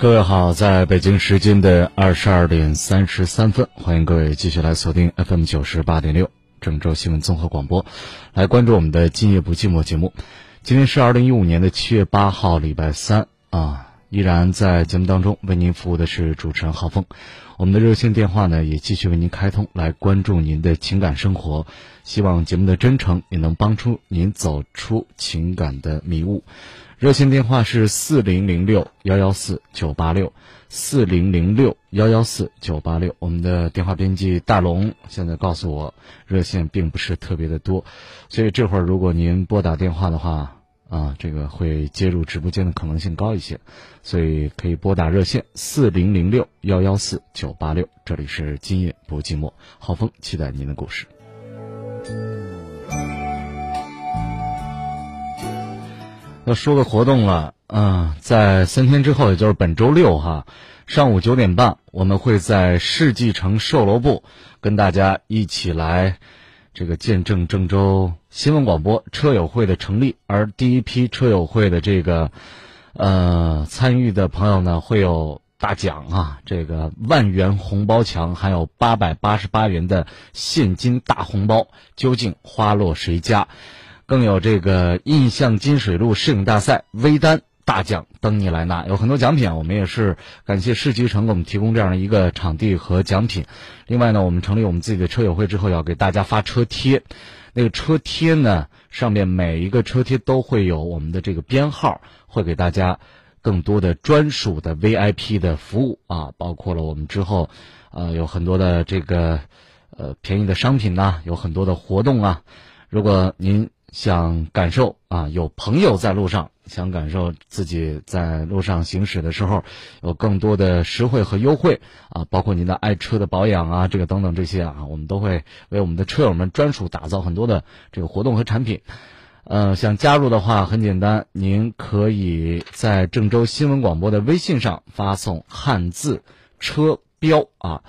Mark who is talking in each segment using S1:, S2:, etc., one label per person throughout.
S1: 各位好，在北京时间的二十二点三十三分，欢迎各位继续来锁定 FM 九十八点六郑州新闻综合广播，来关注我们的今夜不寂寞节目。今天是二零一五年的七月八号，礼拜三啊，依然在节目当中为您服务的是主持人浩峰。我们的热线电话呢也继续为您开通，来关注您的情感生活。希望节目的真诚也能帮助您走出情感的迷雾。热线电话是四零零六幺幺四九八六，四零零六幺幺四九八六。我们的电话编辑大龙现在告诉我，热线并不是特别的多，所以这会儿如果您拨打电话的话，啊，这个会接入直播间的可能性高一些，所以可以拨打热线四零零六幺幺四九八六。这里是今夜不寂寞，浩峰期待您的故事。要说个活动了，嗯，在三天之后，也就是本周六哈，上午九点半，我们会在世纪城售楼部跟大家一起来这个见证郑州新闻广播车友会的成立。而第一批车友会的这个呃参与的朋友呢，会有大奖啊，这个万元红包墙，还有八百八十八元的现金大红包，究竟花落谁家？更有这个印象金水路摄影大赛微单大奖等你来拿，有很多奖品啊，我们也是感谢世纪城给我们提供这样的一个场地和奖品。另外呢，我们成立我们自己的车友会之后，要给大家发车贴。那个车贴呢，上面每一个车贴都会有我们的这个编号，会给大家更多的专属的 VIP 的服务啊，包括了我们之后，呃，有很多的这个呃便宜的商品呐，有很多的活动啊。如果您想感受啊，有朋友在路上，想感受自己在路上行驶的时候有更多的实惠和优惠啊，包括您的爱车的保养啊，这个等等这些啊，我们都会为我们的车友们专属打造很多的这个活动和产品。呃，想加入的话很简单，您可以在郑州新闻广播的微信上发送汉字车标啊。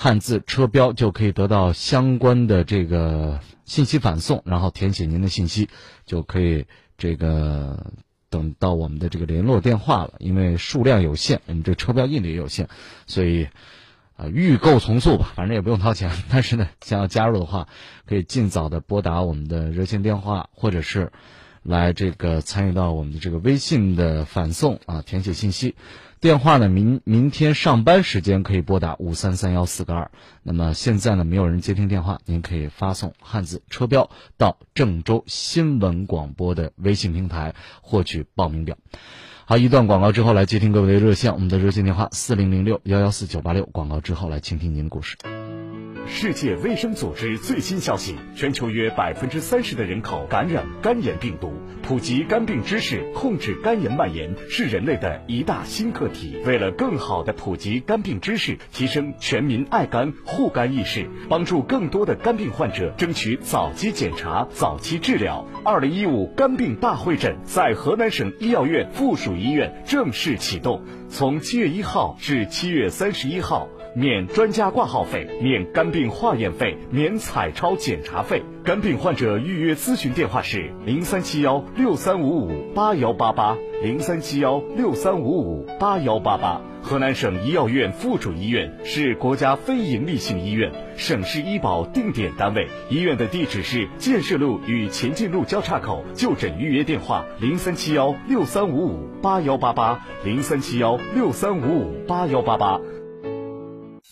S1: 汉字车标就可以得到相关的这个信息反送，然后填写您的信息，就可以这个等到我们的这个联络电话了。因为数量有限，我们这车标印的也有限，所以啊，预购从速吧，反正也不用掏钱。但是呢，想要加入的话，可以尽早的拨打我们的热线电话，或者是来这个参与到我们的这个微信的反送啊，填写信息。电话呢？明明天上班时间可以拨打五三三幺四个二。那么现在呢，没有人接听电话，您可以发送汉字车标到郑州新闻广播的微信平台获取报名表。好，一段广告之后来接听各位的热线，我们的热线电话四零零六幺幺四九八六。广告之后来倾听您的故事。
S2: 世界卫生组织最新消息：全球约百分之三十的人口感染肝炎病毒。普及肝病知识，控制肝炎蔓延，是人类的一大新课题。为了更好的普及肝病知识，提升全民爱肝护肝意识，帮助更多的肝病患者争取早期检查、早期治疗，二零一五肝病大会诊在河南省医药院附属医院正式启动，从七月一号至七月三十一号。免专家挂号费，免肝病化验费，免彩超检查费。肝病患者预约咨询电话是零三七幺六三五五八幺八八零三七幺六三五五八幺八八。河南省医药院附属医院是国家非营利性医院，省市医保定点单位。医院的地址是建设路与前进路交叉口。就诊预约电话零三七幺六三五五八幺八八零三七幺六三五五八幺八八。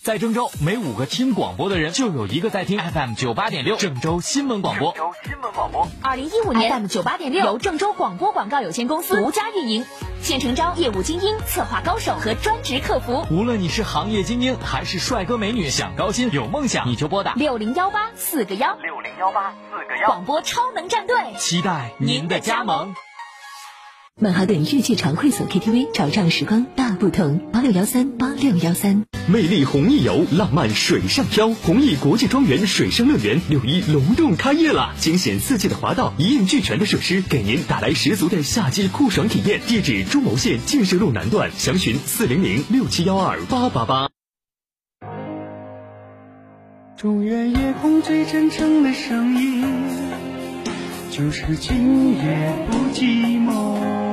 S3: 在郑州，每五个听广播的人就有一个在听 FM 九八点六郑州新闻广播。
S4: 郑州新闻广播，二零一五年 FM 九八点六由郑州广播广告有限公司独家运营，现诚招业务精英、策划高手和专职客服。
S3: 无论你是行业精英还是帅哥美女，想高薪有梦想，你就拨打
S4: 六零幺八四个幺
S5: 六零幺八四个幺。
S4: 广播超能战队，
S3: 期待您的加盟。
S6: 曼哈顿日记常会所 KTV，潮唱时光大不同，八六幺三八六幺三。
S7: 魅力弘毅游，浪漫水上漂，弘毅国际庄园水上乐园六一隆重开业了！惊险刺激的滑道，一应俱全的设施，给您带来十足的夏季酷爽体验。地址：中牟县建设路南段，详询四零零六七幺二八八八。
S8: 中原夜空最真诚的声音，就是今夜不寂寞。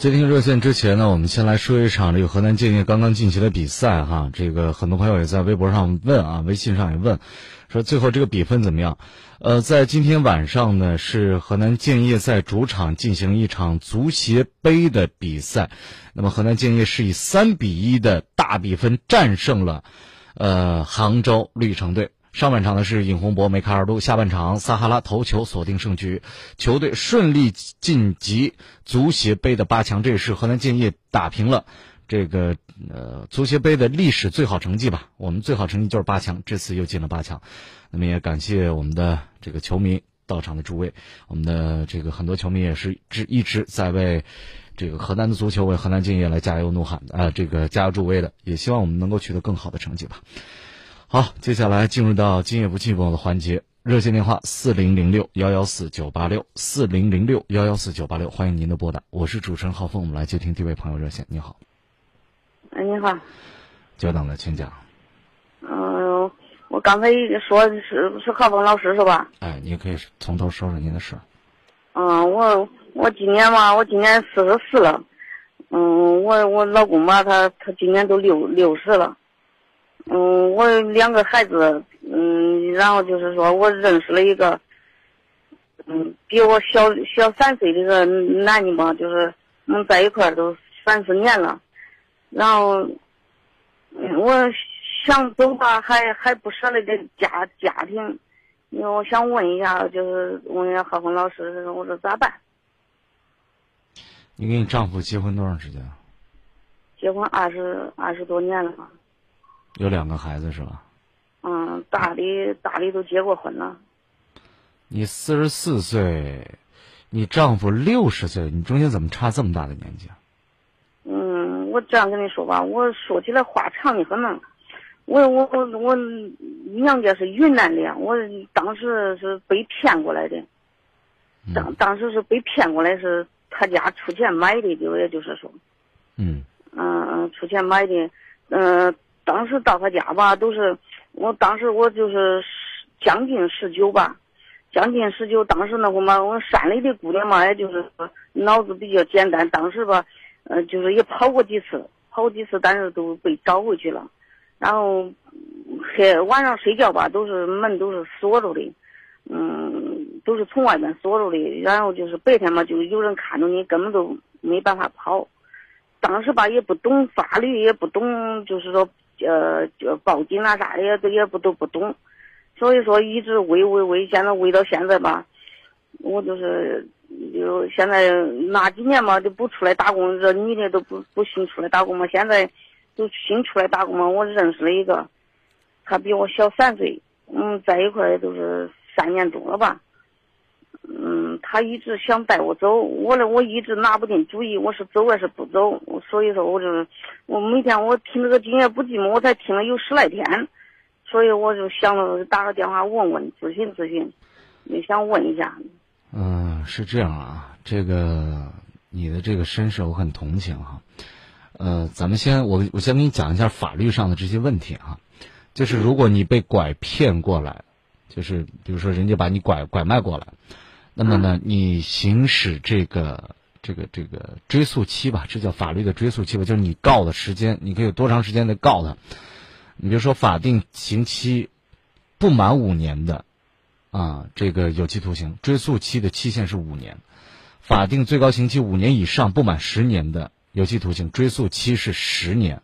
S1: 接听热线之前呢，我们先来说一场这个河南建业刚刚进行的比赛哈。这个很多朋友也在微博上问啊，微信上也问，说最后这个比分怎么样？呃，在今天晚上呢，是河南建业在主场进行一场足协杯的比赛。那么河南建业是以三比一的大比分战胜了呃杭州绿城队。上半场呢是尹洪博、梅开二度，下半场撒哈拉头球锁定胜局，球队顺利晋级足协杯的八强。这也是河南建业打平了这个呃足协杯的历史最好成绩吧？我们最好成绩就是八强，这次又进了八强。那么也感谢我们的这个球迷到场的诸位，我们的这个很多球迷也是直一直在为这个河南的足球、为河南建业来加油怒喊啊，这个加油助威的，也希望我们能够取得更好的成绩吧。好，接下来进入到今夜不寂寞的环节，热线电话四零零六幺幺四九八六四零零六幺幺四九八六，欢迎您的拨打，我是主持人浩峰，我们来接听第一位朋友热线。你好，
S5: 哎，你好，
S1: 久等了，请讲。
S5: 嗯、我刚才说是是浩峰老师是吧？
S1: 哎，你可以从头说说您的事。
S5: 嗯，我我今年嘛，我今年四十四了。嗯，我我老公吧，他他今年都六六十了。嗯，我两个孩子，嗯，然后就是说我认识了一个，嗯，比我小小三岁的一个男的嘛，就是我们在一块儿都三四年了，然后，嗯我想走吧，还还不舍得这家家庭，因为我想问一下，就是问一下何峰老师，我说咋办？
S1: 你跟你丈夫结婚多长时间？
S5: 结婚二十二十多年了嘛，
S1: 有两个孩子是吧？
S5: 嗯，大的大的都结过婚了。
S1: 你四十四岁，你丈夫六十岁，你中间怎么差这么大的年纪啊？
S5: 嗯，我这样跟你说吧，我说起来话长的很呢。我我我我娘家是云南的，我当时是被骗过来的。当当时是被骗过来，是他家出钱买的，就也就是说，
S1: 嗯
S5: 嗯嗯，出钱买的。嗯、当时到他家吧，都是我当时我就是将近十九吧，将近十九。当时那会嘛，我山里的姑娘嘛，也就是说脑子比较简单。当时吧，呃，就是也跑过几次，跑几次，但是都被找回去了。然后黑晚上睡觉吧，都是门都是锁着的，嗯，都是从外面锁着的。然后就是白天嘛，就有人看着你，根本都没办法跑。当时吧也不懂法律，也不懂，就是说呃，就报警啊啥的也都也不都不懂，所以说一直喂喂喂，现在喂到现在吧，我就是就现在那几年嘛就不出来打工，这女的都不不兴出来打工嘛，现在都兴出来打工嘛。我认识了一个，他比我小三岁，嗯，在一块儿都是三年多了吧。嗯，他一直想带我走，我呢，我一直拿不定主意，我是走还是不走？所以说，我就我每天我听这个今夜不寂寞，我才听了有十来天，所以我就想着打个电话问问，咨询咨询，也想问一下。
S1: 嗯，是这样啊，这个你的这个身世我很同情哈。呃，咱们先我我先给你讲一下法律上的这些问题哈，就是如果你被拐骗过来，就是比如说人家把你拐拐卖过来，那么呢，你行使这个这个这个追诉期吧，这叫法律的追诉期吧，就是你告的时间，你可以有多长时间的告他。你比如说法定刑期不满五年的，啊，这个有期徒刑，追诉期的期限是五年；法定最高刑期五年以上不满十年的有期徒刑，追诉期是十年；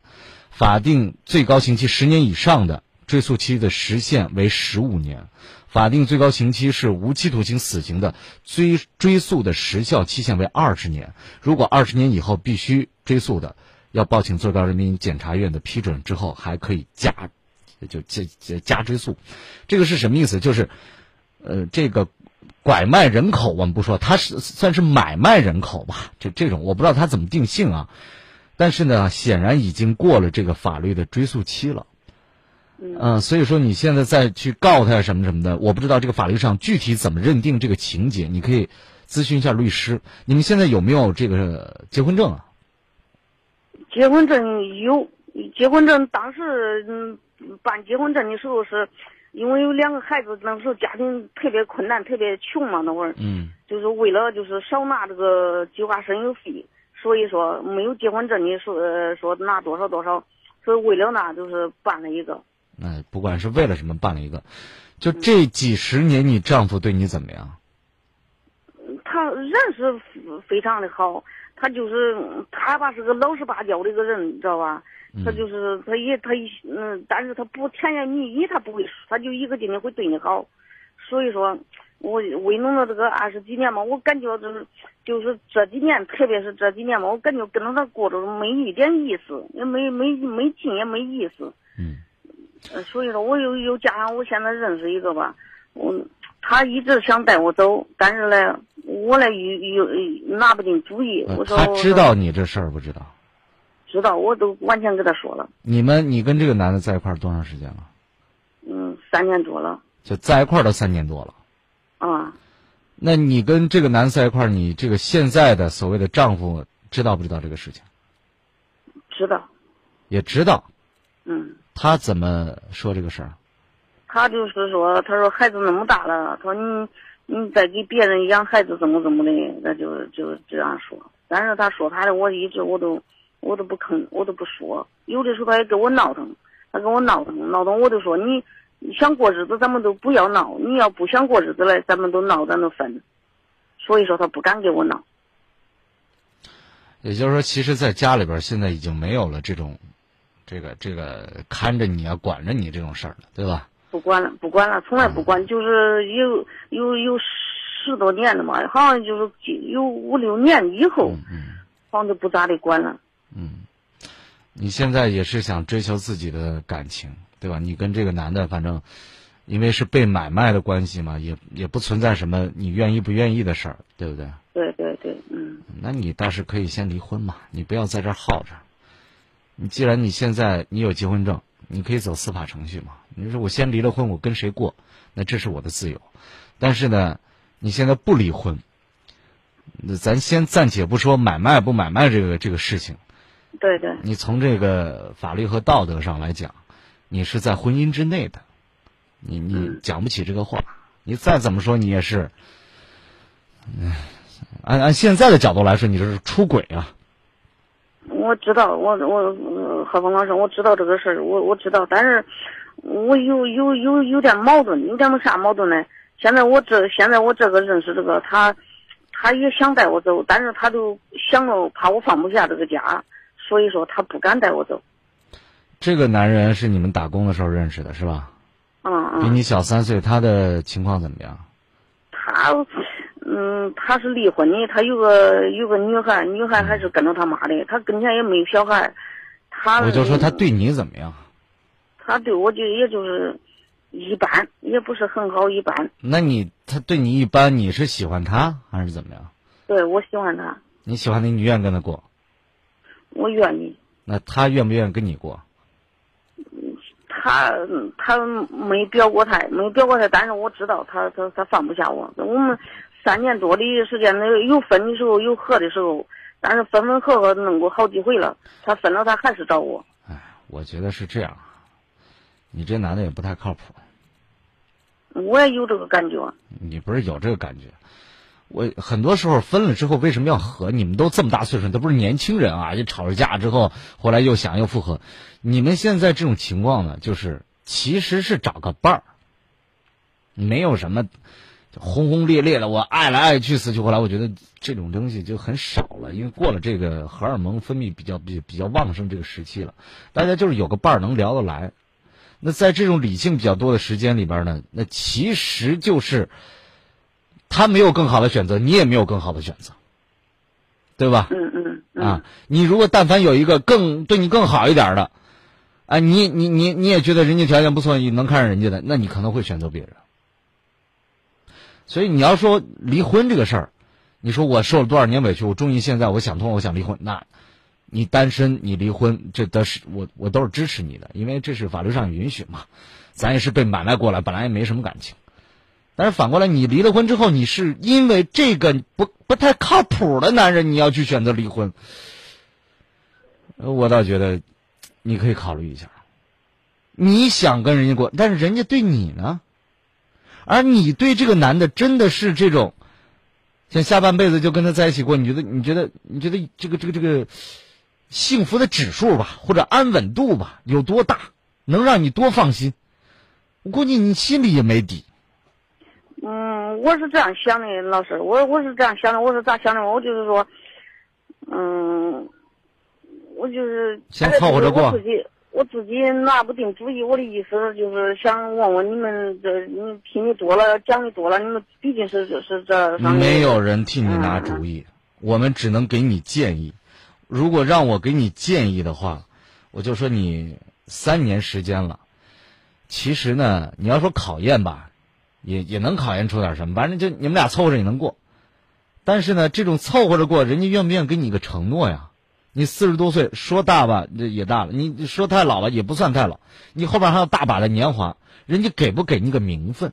S1: 法定最高刑期十年以上的追诉期的时限为十五年；法定最高刑期是无期徒刑、死刑的，追追诉的时效期限为二十年。如果二十年以后必须追诉的，要报请最高人民检察院的批准之后，还可以加，就加加追诉。这个是什么意思？就是，呃，这个拐卖人口我们不说，他是算是买卖人口吧？这这种我不知道他怎么定性啊。但是呢，显然已经过了这个法律的追诉期了。嗯、所以说你现在再去告他什么什么的，我不知道这个法律上具体怎么认定这个情节，你可以咨询一下律师。你们现在有没有这个结婚证啊？
S5: 结婚证有，结婚证当时嗯办结婚证的时候是，因为有两个孩子，那时候家庭特别困难，特别穷嘛，那会儿，
S1: 嗯
S5: 就是为了就是少拿这个计划生育费，所以说没有结婚证，的说呃说拿多少多少，所以为了那就是办了一个。
S1: 那不管是为了什么办了一个，就这几十年，你丈夫对你怎么样？
S5: 他人是非常的好，他就是他吧是个老实巴交的一个人，你知道吧？他就是他也他嗯，但是他不甜言蜜语，他不会说，他就一个劲的会对你好。所以说，我为弄了这个二十几年嘛，我感觉就是就是这几年，特别是这几年嘛，我感觉跟着他过着没一点意思，也没没没劲，也没意思。
S1: 嗯。
S5: 所以说，我又又加上我现在认识一个吧，我他一直想带我走，但是呢，我呢又又拿不定主意。我说
S1: 他知道你这事儿不知道？
S5: 知道，我都完全跟他说了。
S1: 你们，你跟这个男的在一块儿多长时间了？
S5: 嗯，三年多了。
S1: 就在一块儿都三年多了。
S5: 啊。
S1: 那你跟这个男的在一块儿，你这个现在的所谓的丈夫知道不知道这个事情？
S5: 知道。
S1: 也知道。
S5: 嗯。
S1: 他怎么说这个事儿？
S5: 他就是说，他说孩子那么大了，他说你你再给别人养孩子怎么怎么的，那就就这样说。但是他说他的，我一直我都我都不吭，我都不说。有的时候他也跟我闹腾，他跟我闹腾闹腾，我就说你想过日子，咱们都不要闹；你要不想过日子了，咱们都闹，咱都分。所以说他不敢跟我闹。
S1: 也就是说，其实，在家里边现在已经没有了这种。这个这个看着你啊，管着你这种事儿了，对吧？
S5: 不管了，不管了，从来不管，就是有有有十多年了嘛，好像就是有五六年以后，好像就不咋的管了。
S1: 嗯，你现在也是想追求自己的感情，对吧？你跟这个男的，反正因为是被买卖的关系嘛，也也不存在什么你愿意不愿意的事儿，对不对？
S5: 对对对，嗯。
S1: 那你倒是可以先离婚嘛，你不要在这耗着。你既然你现在你有结婚证，你可以走司法程序嘛？你说我先离了婚，我跟谁过？那这是我的自由。但是呢，你现在不离婚，那咱先暂且不说买卖不买卖这个这个事情。
S5: 对对。
S1: 你从这个法律和道德上来讲，你是在婚姻之内的，你你讲不起这个话。你再怎么说，你也是，按按现在的角度来说，你这是出轨啊。
S5: 我知道，我我何峰老师，我知道这个事儿，我我知道，但是我有有有有点矛盾，有点啥矛盾呢？现在我这现在我这个认识这个他，他也想带我走，但是他就想着怕我放不下这个家，所以说他不敢带我走。
S1: 这个男人是你们打工的时候认识的，是吧？
S5: 嗯嗯。
S1: 比你小三岁，他的情况怎么样？
S5: 他。嗯，他是离婚的，他有个有个女孩，女孩还是跟着他妈的，他跟前也没有小孩。他
S1: 我就说他对你怎么样？
S5: 他对我就也就是一般，也不是很好，一般。
S1: 那你他对你一般，你是喜欢他还是怎么样？
S5: 对，我喜欢他。
S1: 你喜欢他，你愿意跟他过？
S5: 我愿意。
S1: 那他愿不愿意跟你过？
S5: 他他没表过态，没表过态，但是我知道他他他放不下我，我们。三年多的时间，那有分的时候，有合的时候，但是分分合合弄过好几回了。他分了，他还是找我。
S1: 哎，我觉得是这样，你这男的也不太靠谱。
S5: 我也有这个感觉。
S1: 你不是有这个感觉？我很多时候分了之后为什么要和？你们都这么大岁数，都不是年轻人啊！一吵着架之后，后来又想又复合。你们现在这种情况呢，就是其实是找个伴儿，没有什么。轰轰烈烈的，我爱来爱去，死去活来，我觉得这种东西就很少了，因为过了这个荷尔蒙分泌比较比比较旺盛这个时期了。大家就是有个伴儿能聊得来。那在这种理性比较多的时间里边呢，那其实就是他没有更好的选择，你也没有更好的选择，对吧？
S5: 嗯嗯。
S1: 啊，你如果但凡有一个更对你更好一点的，啊，你你你你也觉得人家条件不错，你能看上人家的，那你可能会选择别人。所以你要说离婚这个事儿，你说我受了多少年委屈，我终于现在我想通，我想离婚。那，你单身你离婚，这都是我我都是支持你的，因为这是法律上允许嘛。咱也是被买卖过来，本来也没什么感情。但是反过来，你离了婚之后，你是因为这个不不太靠谱的男人，你要去选择离婚，我倒觉得你可以考虑一下。你想跟人家过，但是人家对你呢？而你对这个男的真的是这种像下半辈子就跟他在一起过，你觉得你觉得你觉得这个这个这个幸福的指数吧，或者安稳度吧，有多大，能让你多放心？我估计你心里也没底。
S5: 嗯，我是这样想的，老师，我我是这样想的，我是咋想的？我就是说，嗯，我就是
S1: 先凑合着过
S5: 我自己我自己拿不定主意。我的意思就是想问问你们，这你听的多了，讲的多了，你们毕竟是是这
S1: 没有人替你拿主意，我们只能给你建议。如果让我给你建议的话，我就说你三年时间了。其实呢，你要说考验吧，也也能考验出点什么。反正就你们俩凑合着也能过。但是呢，这种凑合着过，人家愿不愿意给你一个承诺呀？你四十多岁，说大吧，也大了；你说太老了，也不算太老。你后边还有大把的年华，人家给不给你个名分？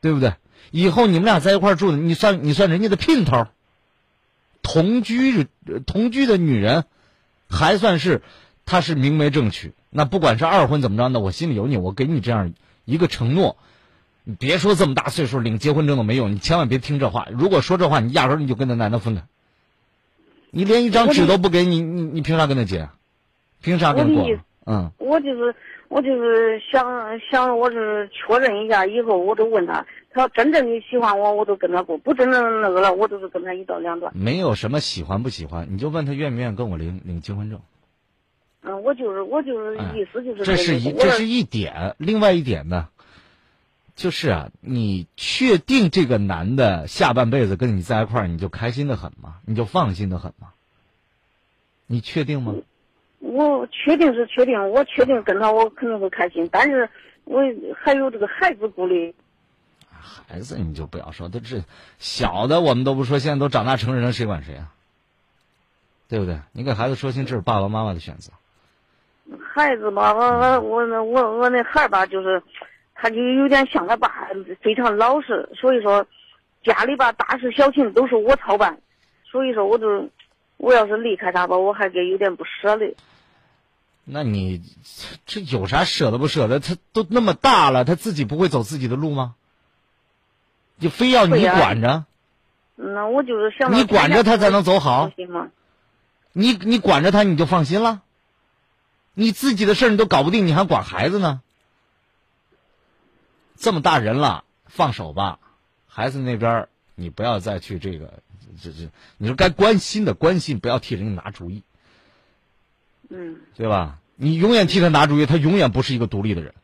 S1: 对不对？以后你们俩在一块住，你算你算人家的姘头，同居同居的女人，还算是她是明媒正娶。那不管是二婚怎么着，呢我心里有你，我给你这样一个承诺。你别说这么大岁数领结婚证都没用，你千万别听这话。如果说这话，你压根你就跟那男的分开。你连一张纸都不给你，你你凭啥跟他结？凭啥跟他过？嗯，
S5: 我就是我就是想想，我是确认一下，以后我都问他，他要真正的喜欢我，我都跟他过；不真正那个了，我都是跟他一刀两断。
S1: 没有什么喜欢不喜欢，你就问他愿不愿意跟我领领结婚证。
S5: 嗯，我就是我就是意思就是、
S1: 这是一这是一点，另外一点呢，就是啊，你确定这个男的下半辈子跟你在一块儿，你就开心的很吗？你就放心的很吗？你确定吗？
S5: 我确定是确定，我确定跟他我肯定会开心，但是我还有这个孩子顾虑。
S1: 孩子你就不要说，都这小的我们都不说，现在都长大成人了，谁管谁啊？对不对？你给孩子说清，这是爸爸妈妈的选择。
S5: 孩子吧，我我我那我我那孩儿吧，就是他就有点像他爸，非常老实。所以说，家里吧大事小情都是我操办。所以说，我就我要是离开他吧，我还给有点不舍得。
S1: 那你这有啥舍得不舍得？他都那么大了，他自己不会走自己的路吗？就非要你管着？
S5: 那我就是想
S1: 你管着他才能走好。
S5: 行吗？
S1: 你你管着他，你就放心了。你自己的事儿你都搞不定，你还管孩子呢？这么大人了，放手吧。孩子那边你不要再去这个，这这，你说该关心的关心，不要替人家拿主意。
S5: 嗯。
S1: 对吧？你永远替他拿主意，他永远不是一个独立的人。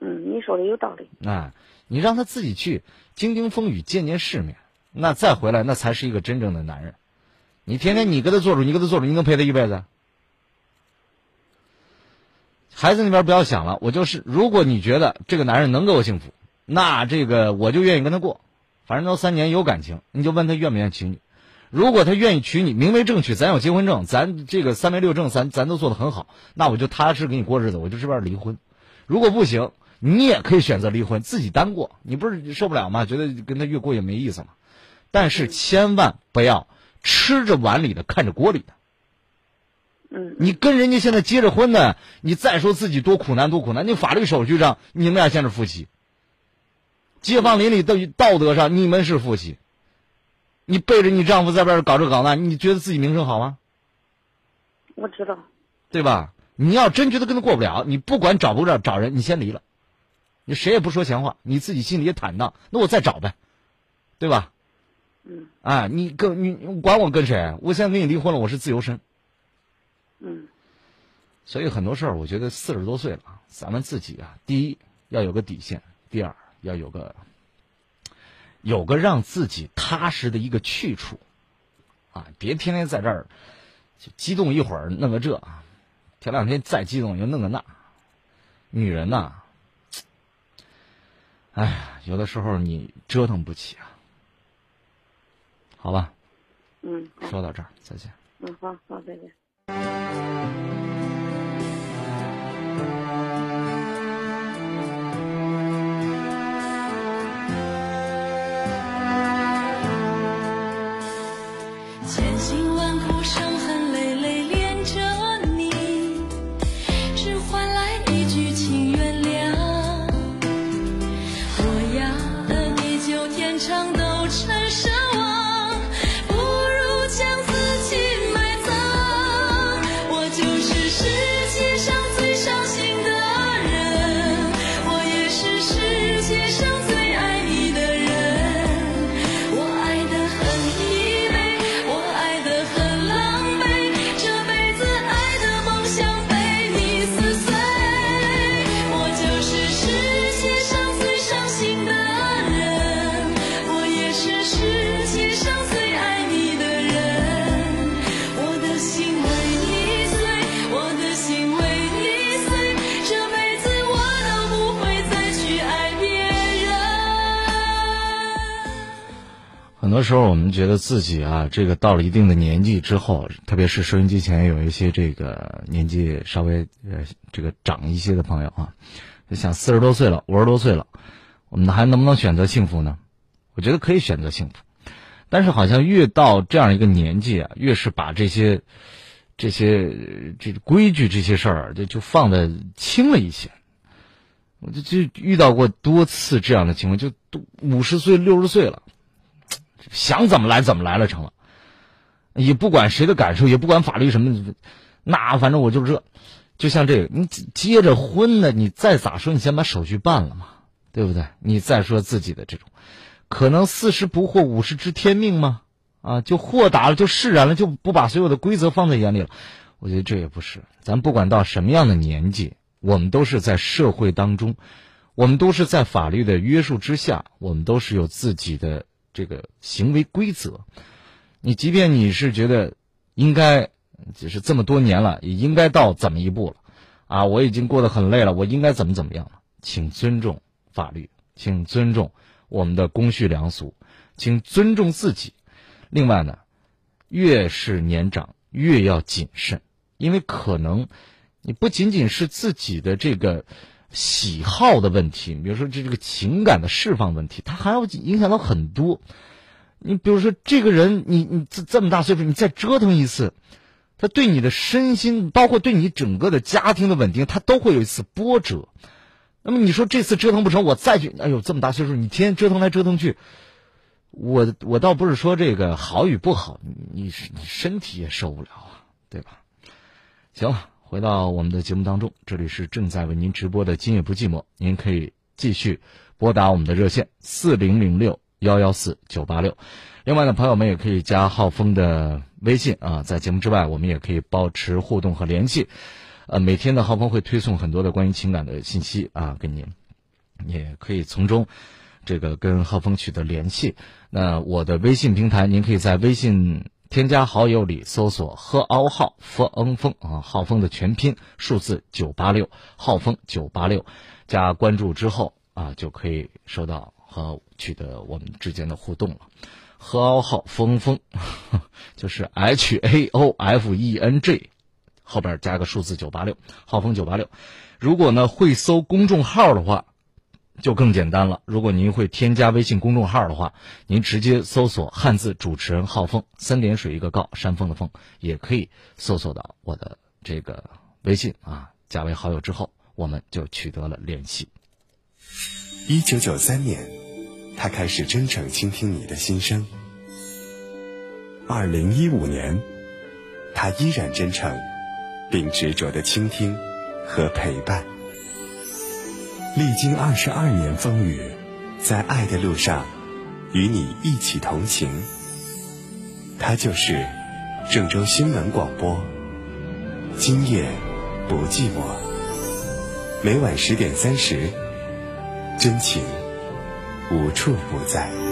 S5: 嗯，你说的有道理。
S1: 哎，你让他自己去经经风雨，见见世面，那再回来，那才是一个真正的男人。你天天你跟他做主，你跟他做主，你能陪他一辈子？孩子那边不要想了，我就是，如果你觉得这个男人能给我幸福，那这个我就愿意跟他过，反正都三年有感情，你就问他愿不愿意娶你。如果他愿意娶你，明媒正娶，咱有结婚证，咱这个三媒六证，咱咱都做得很好，那我就踏实给你过日子，我就这边离婚。如果不行，你也可以选择离婚，自己单过。你不是受不了吗？觉得跟他越过越没意思吗？但是千万不要吃着碗里的看着锅里的。
S5: 嗯，
S1: 你跟人家现在结着婚呢，你再说自己多苦难多苦难，你法律手续上你们俩现在是夫妻，街坊邻里的道德上你们是夫妻，你背着你丈夫在外边搞这搞那，你觉得自己名声好吗？
S5: 我知道，
S1: 对吧？你要真觉得跟他过不了，你不管找不着找人，你先离了，你谁也不说闲话，你自己心里也坦荡，那我再找呗，对吧？
S5: 嗯，
S1: 哎，你跟你管我跟谁？我现在跟你离婚了，我是自由身。
S5: 嗯，
S1: 所以很多事儿，我觉得四十多岁了，咱们自己啊，第一要有个底线，第二要有个有个让自己踏实的一个去处，啊，别天天在这儿就激动一会儿，弄个这啊，前两天再激动又弄个那，女人呐，哎呀，有的时候你折腾不起啊，好吧？
S5: 嗯，
S1: 说到这儿，再见。
S5: 嗯，好好，再见。
S9: Thank you. 很
S1: 多时候我们觉得自己啊，这个到了一定的年纪之后，特别是收音机前有一些这个年纪稍微呃这个长一些的朋友啊，就想四十多岁了，五十多岁了，我们还能不能选择幸福呢？我觉得可以选择幸福，但是好像越到这样一个年纪啊，越是把这些这些这规矩这些事儿就就放的轻了一些。我就就遇到过多次这样的情况，就都五十岁六十岁了，想怎么来怎么来了成了，也不管谁的感受，也不管法律什么，那反正我就这，就像这个，你结着婚呢，你再咋说，你先把手续办了嘛，对不对？你再说自己的这种，可能四十不惑，五十知天命吗？啊，就豁达了，就释然了，就不把所有的规则放在眼里了。我觉得这也不是，咱不管到什么样的年纪。我们都是在社会当中，我们都是在法律的约束之下，我们都是有自己的这个行为规则。你即便你是觉得应该，就是这么多年了，也应该到怎么一步了，啊，我已经过得很累了，我应该怎么怎么样了？请尊重法律，请尊重我们的公序良俗，请尊重自己。另外呢，越是年长，越要谨慎，因为可能。你不仅仅是自己的这个喜好的问题，比如说这这个情感的释放问题，它还要影响到很多。你比如说这个人，你你这这么大岁数，你再折腾一次，他对你的身心，包括对你整个的家庭的稳定，他都会有一次波折。那么你说这次折腾不成，我再去，哎呦，这么大岁数，你天天折腾来折腾去，我我倒不是说这个好与不好，你你身体也受不了啊，对吧？行了。回到我们的节目当中，这里是正在为您直播的《今夜不寂寞》，您可以继续拨打我们的热线四零零六幺幺四九八六。另外呢，朋友们也可以加浩峰的微信啊，在节目之外，我们也可以保持互动和联系。呃，每天呢，浩峰会推送很多的关于情感的信息啊，给您，也可以从中这个跟浩峰取得联系。那我的微信平台，您可以在微信。添加好友里搜索“贺凹号 ”“f 恩峰”啊，浩峰的全拼数字九八六，浩峰九八六，加关注之后啊，就可以收到和取得我们之间的互动了。贺凹号峰峰，就是 H A O F E N G，后边加个数字九八六，浩峰九八六。如果呢会搜公众号的话。就更简单了。如果您会添加微信公众号的话，您直接搜索汉字主持人浩峰，三点水一个告，山峰的峰，也可以搜索到我的这个微信啊。加为好友之后，我们就取得了联系。
S10: 一九九三年，他开始真诚倾听你的心声。二零一五年，他依然真诚，并执着的倾听和陪伴。历经二十二年风雨，在爱的路上，与你一起同行。他就是郑州新闻广播。今夜不寂寞，每晚十点三十，真情无处不在。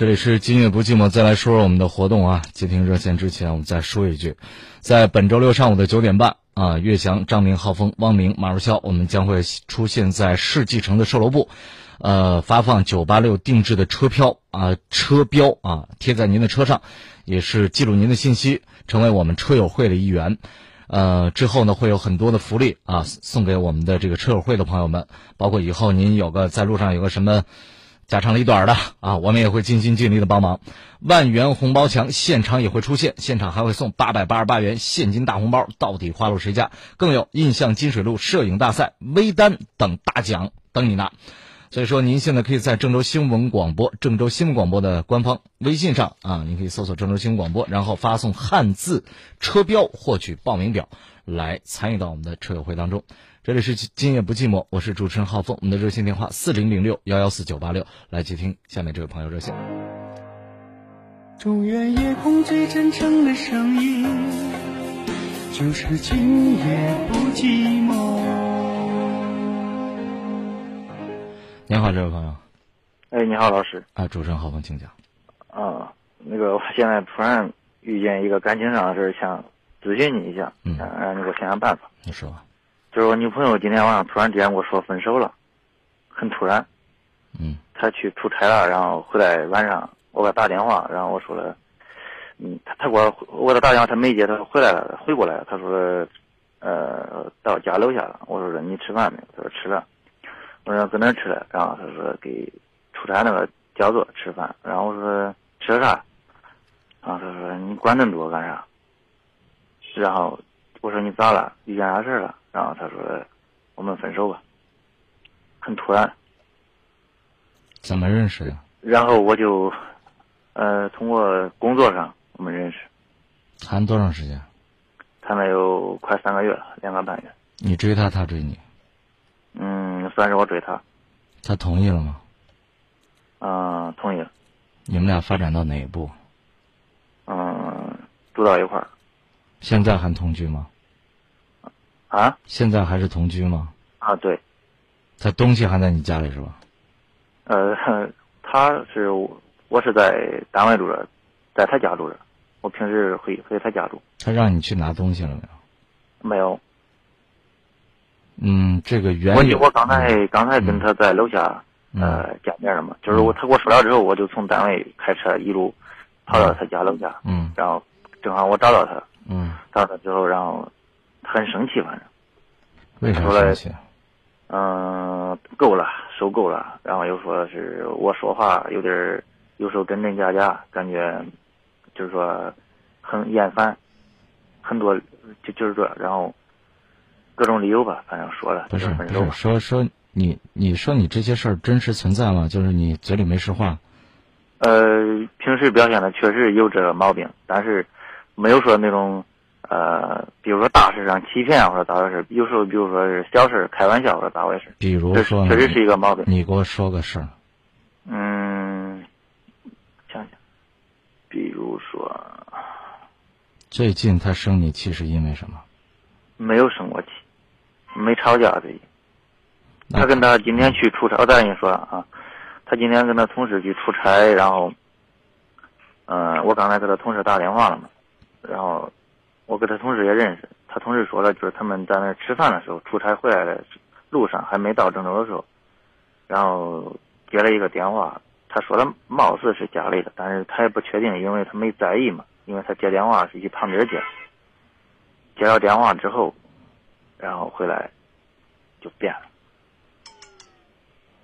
S1: 这里是今夜不寂寞，再来说说我们的活动啊！接听热线之前，我们再说一句，在本周六上午的九点半啊，岳翔、张明、浩峰、汪明、马如潇，我们将会出现在世纪城的售楼部，呃，发放九八六定制的车票啊，车标啊，贴在您的车上，也是记录您的信息，成为我们车友会的一员。呃，之后呢，会有很多的福利啊，送给我们的这个车友会的朋友们，包括以后您有个在路上有个什么。家长里短的啊，我们也会尽心尽力的帮忙。万元红包墙现场也会出现，现场还会送八百八十八元现金大红包，到底花落谁家？更有印象金水路摄影大赛、微单等大奖等你拿。所以说，您现在可以在郑州新闻广播、郑州新闻广播的官方微信上啊，您可以搜索郑州新闻广播，然后发送汉字车标获取报名表，来参与到我们的车友会当中。这里是今夜不寂寞，我是主持人浩峰，我们的热线电话四零零六幺幺四九八六，来接听下面这位朋友热线。
S8: 中原夜空最真诚的声音，就是今夜不寂寞。
S1: 您好，这位朋友。
S11: 哎，你好，老师。
S1: 啊，主持人浩峰，请讲。
S11: 啊，那个，我现在突然遇见一个感情上的事儿，想咨询你一下，
S1: 嗯，
S11: 让你给我想想办法。
S1: 你说。
S11: 就是我女朋友今天晚上突然之间跟我说分手了，很突然。
S1: 嗯。
S11: 她去出差了，然后回来晚上我给她打电话，然后我说了，嗯，她她给我我给她打电话，她没接，她说回来了，回过来了，她说，呃，到家楼下了。我说你吃饭没有？她说吃了。我说搁哪吃的？然后她说给出差那个叫做吃饭。然后我说吃了啥？然后她说你管那么多干啥？然后我说你咋了？遇见啥事儿了？然后他说我们分手吧。很突然。
S1: 怎么认识的？
S11: 然后我就，呃，通过工作上我们认识。
S1: 谈多长时间？
S11: 谈了有快三个月了，两个半月。
S1: 你追他，他追你？
S11: 嗯，算是我追他。
S1: 他同意了吗？
S11: 嗯，同意了。
S1: 你们俩发展到哪一步？
S11: 嗯，住到一块儿。
S1: 现在还同居吗？
S11: 啊？
S1: 现在还是同居吗？
S11: 啊，对。
S1: 他东西还在你家里是吧？
S11: 呃，他是我是在单位住着，在他家住着，我平时回回他家住。
S1: 他让你去拿东西了没有？
S11: 没有。
S1: 嗯，这个原
S11: 我我刚才刚才跟他在楼下呃见面了嘛，就是我他给我说了之后，我就从单位开车一路跑到他家楼下，
S1: 嗯，
S11: 然后正好我找到他，
S1: 嗯，
S11: 找到他之后，然后很生气，反正。
S1: 为啥生气？
S11: 嗯，够了，受够了。然后又说是我说话有点儿，有时候真真假假，感觉就是说很厌烦，很多就就是这，然后各种理由吧，反正说了。
S1: 不是
S11: 不
S1: 是。说说你，你说你这些事儿真实存在吗？就是你嘴里没实话。
S11: 呃，平时表现的确实有这个毛病，但是没有说那种。呃，比如说大事上欺骗或者咋回事，有时候比如说是小事开玩笑或者咋回事。
S1: 比如说，
S11: 确实是一个毛病。
S1: 你给我说个事儿。
S11: 嗯，想想，比如说，
S1: 最近他生你气是因为什么？
S11: 没有生过气，没吵架的。他跟他今天去出差，我再跟你说啊，他今天跟他同事去出差，然后，嗯，我刚才给他同事打电话了嘛，然后。我跟他同事也认识，他同事说了，就是他们在那吃饭的时候，出差回来的路上还没到郑州的时候，然后接了一个电话，他说的貌似是家里的，但是他也不确定，因为他没在意嘛，因为他接电话是去旁边接，接到电话之后，然后回来就变了。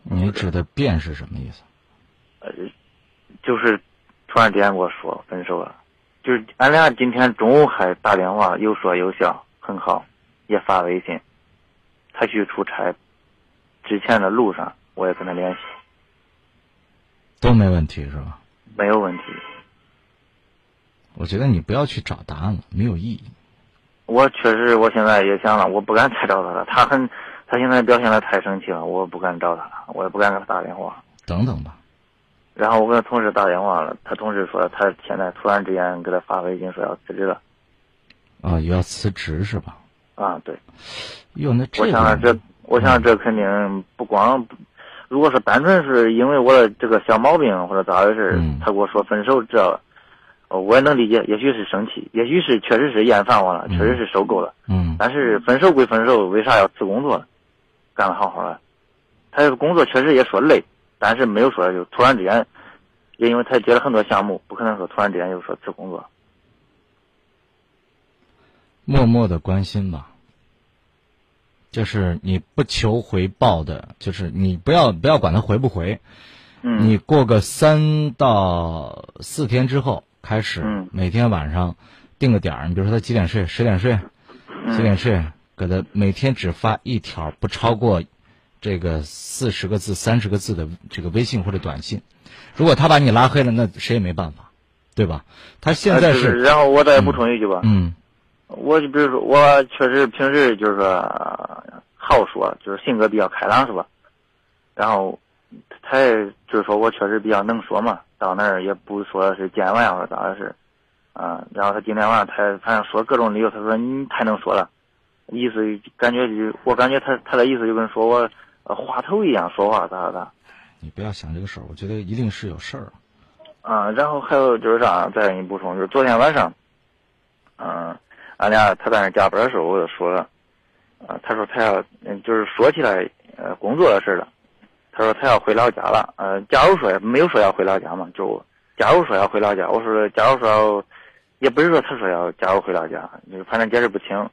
S1: 你指的变是什么意思？
S11: 呃，就是突然之间跟我说分手了。就是俺俩今天中午还打电话，有说有笑，很好，也发微信。他去出差之前的路上，我也跟他联系，
S1: 都没问题是吧？
S11: 没有问题。
S1: 我觉得你不要去找答案了，没有意义。
S11: 我确实，我现在也想了，我不敢再找他了。他很，他现在表现的太生气了，我不敢找他了，我也不敢给他打电话。
S1: 等等吧。
S11: 然后我跟同事打电话了，他同事说他现在突然之间给他发微信说要辞职了。
S1: 啊，要辞职是吧？
S11: 啊，对。
S1: 哟，那
S11: 我想这，我想这肯定不光，如果是单纯是因为我的这个小毛病或者咋回事，他跟我说分手，这我也能理解。也许是生气，也许是确实是厌烦我了，确实是受够了。
S1: 嗯。
S11: 但是分手归分手，为啥要辞工作？干得好好的，他这个工作确实也说累。但是没有说就突然之间，也因为他接了很多项目，不可能说突然之间就说辞工作。
S1: 默默的关心吧，就是你不求回报的，就是你不要不要管他回不回，
S11: 嗯，
S1: 你过个三到四天之后开始，
S11: 嗯，
S1: 每天晚上定个点儿，你比如说他几点睡，十点睡，几点睡，给他每天只发一条，不超过。这个四十个字、三十个字的这个微信或者短信，如果他把你拉黑了，那谁也没办法，对吧？他现在
S11: 是。然后我再补充一句吧。
S1: 嗯。
S11: 我就比如说，我确实平时就是说好说，就是性格比较开朗，是吧？然后他也就是说我确实比较能说嘛，到那儿也不说是见外或者咋回事，啊。然后他今天晚上他反正说各种理由，他说你太能说了，意思感觉就我感觉他他的意思就跟说我。呃，话头一样说话咋咋？
S1: 你不要想这个事儿，我觉得一定是有事儿。
S11: 啊，然后还有就是啥，再给你补充，就是昨天晚上，嗯，俺俩他在那加班的时候，我就说了，呃，他说他要，嗯，就是说起来，呃，工作的事了。他说他要回老家了。呃，假如说没有说要回老家嘛，就假如说要回老家，我说假如说要，也不是说他说要假如回老家，就是反正解释不清。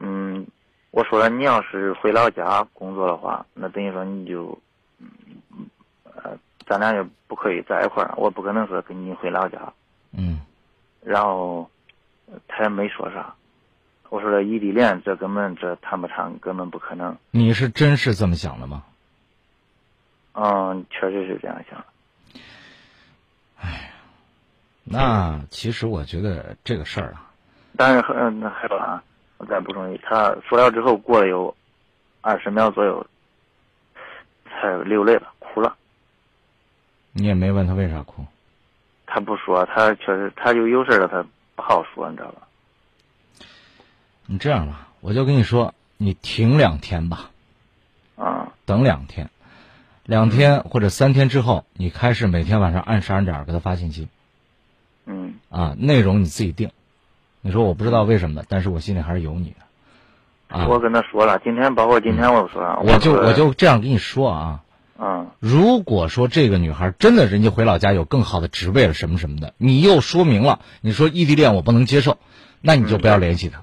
S11: 嗯，我说了，你要是回老家工作的话，那等于说你就，嗯，呃，咱俩就不可以在一块儿，我不可能说跟你回老家。
S1: 嗯。
S11: 然后他也没说啥。我说的异地恋，这根本这谈不上，根本不可能。
S1: 你是真是这么想的吗？
S11: 嗯，确实是这样想。
S1: 哎呀，那其实我觉得这个事儿啊，
S11: 但是很，那还再补充一，他说了之后，过了有二十秒左右，才流泪了，哭了。
S1: 你也没问他为啥哭？
S11: 他不说，他确实他就有事了，他不好说，你知道吧？
S1: 你这样吧，我就跟你说，你停两天吧。
S11: 啊。
S1: 等两天。两天或者三天之后，你开始每天晚上按时按点给他发信息。
S11: 嗯。
S1: 啊，内容你自己定。你说我不知道为什么，但是我心里还是有你的。啊。
S11: 我跟他说了，今天包括今天我说。
S1: 我就我就这样跟你说啊。
S11: 嗯。
S1: 如果说这个女孩真的人家回老家有更好的职位了什么什么的，你又说明了，你说异地恋我不能接受，那你就不要联系她。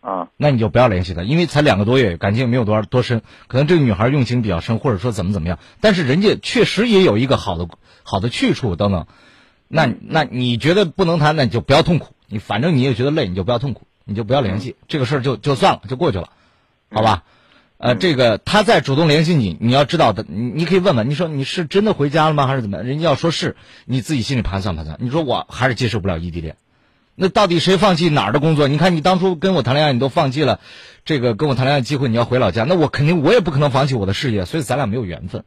S11: 啊，
S1: 那你就不要联系她，因为才两个多月，感情也没有多少多深，可能这个女孩用情比较深，或者说怎么怎么样，但是人家确实也有一个好的好的去处等等，那那你觉得不能谈，那你就不要痛苦，你反正你也觉得累，你就不要痛苦，你就不要联系，这个事儿就就算了，就过去了，好吧？呃，这个他再主动联系你，你要知道的，你你可以问问，你说你是真的回家了吗，还是怎么？人家要说是，你自己心里盘算盘算，你说我还是接受不了异地恋。那到底谁放弃哪儿的工作？你看，你当初跟我谈恋爱，你都放弃了这个跟我谈恋爱机会，你要回老家，那我肯定我也不可能放弃我的事业，所以咱俩没有缘分，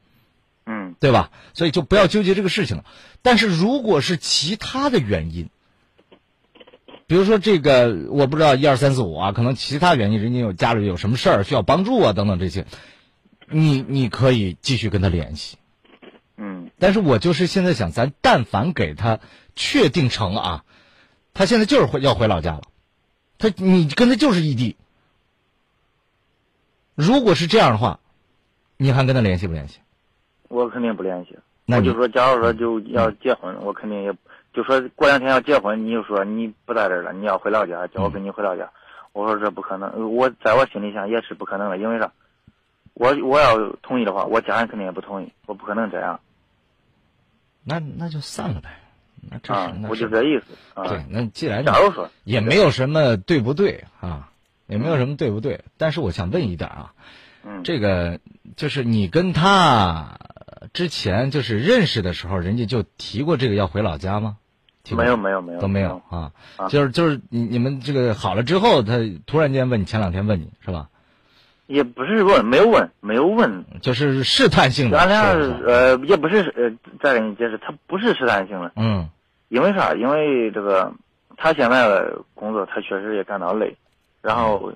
S11: 嗯，
S1: 对吧？所以就不要纠结这个事情了。但是如果是其他的原因，比如说这个我不知道一二三四五啊，可能其他原因，人家有家里有什么事儿需要帮助啊，等等这些，你你可以继续跟他联系，
S11: 嗯。
S1: 但是我就是现在想，咱但凡给他确定成啊。他现在就是回要回老家了，他你跟他就是异地。如果是这样的话，你还跟他联系不联系？
S11: 我肯定不联系。
S1: 那
S11: 就说，假如说就要结婚，我肯定也就说过两天要结婚，你就说你不在这儿了，你要回老家，叫我跟你回老家。我说这不可能，我在我心里想也是不可能的，因为啥？我我要同意的话，我家人肯定也不同意，我不可能这样。
S1: 那那就散了呗。那这
S11: 是，我就这意思。
S1: 对，那既然
S11: 假如说
S1: 也没有什么对不对啊，也没有什么对不对。但是我想问一点啊，
S11: 嗯，
S1: 这个就是你跟他之前就是认识的时候，人家就提过这个要回老家吗？
S11: 没有，没有，没有，
S1: 都没有啊。就是就是你你们这个好了之后，他突然间问你，前两天问你是吧？
S11: 也不是问，没有问，没有问，
S1: 就是试探性的。
S11: 咱俩呃，也不是呃，再给你解释，他不是试探性的。
S1: 嗯。
S11: 因为啥？因为这个，他现在的工作他确实也感到累，然后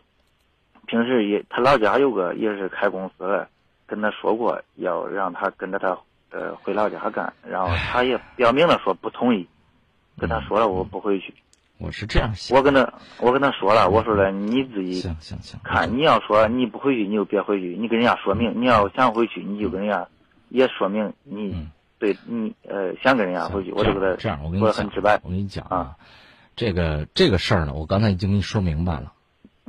S11: 平时也他老家有个也是开公司的，跟他说过要让他跟着他呃回老家干，然后他也表明了说不同意，跟他说了我不回去。
S1: 我是这样想。
S11: 我跟他我跟他说了，我说了你自己
S1: 行行行，
S11: 看你要说你不回去你就别回去，你跟人家说明你要想回去你就跟人家也说明你。对你呃想跟人家回去，我就跟他
S1: 这样，我跟你讲，
S11: 很直白。
S1: 我跟你讲啊，这个这个事儿呢，我刚才已经跟你说明白了，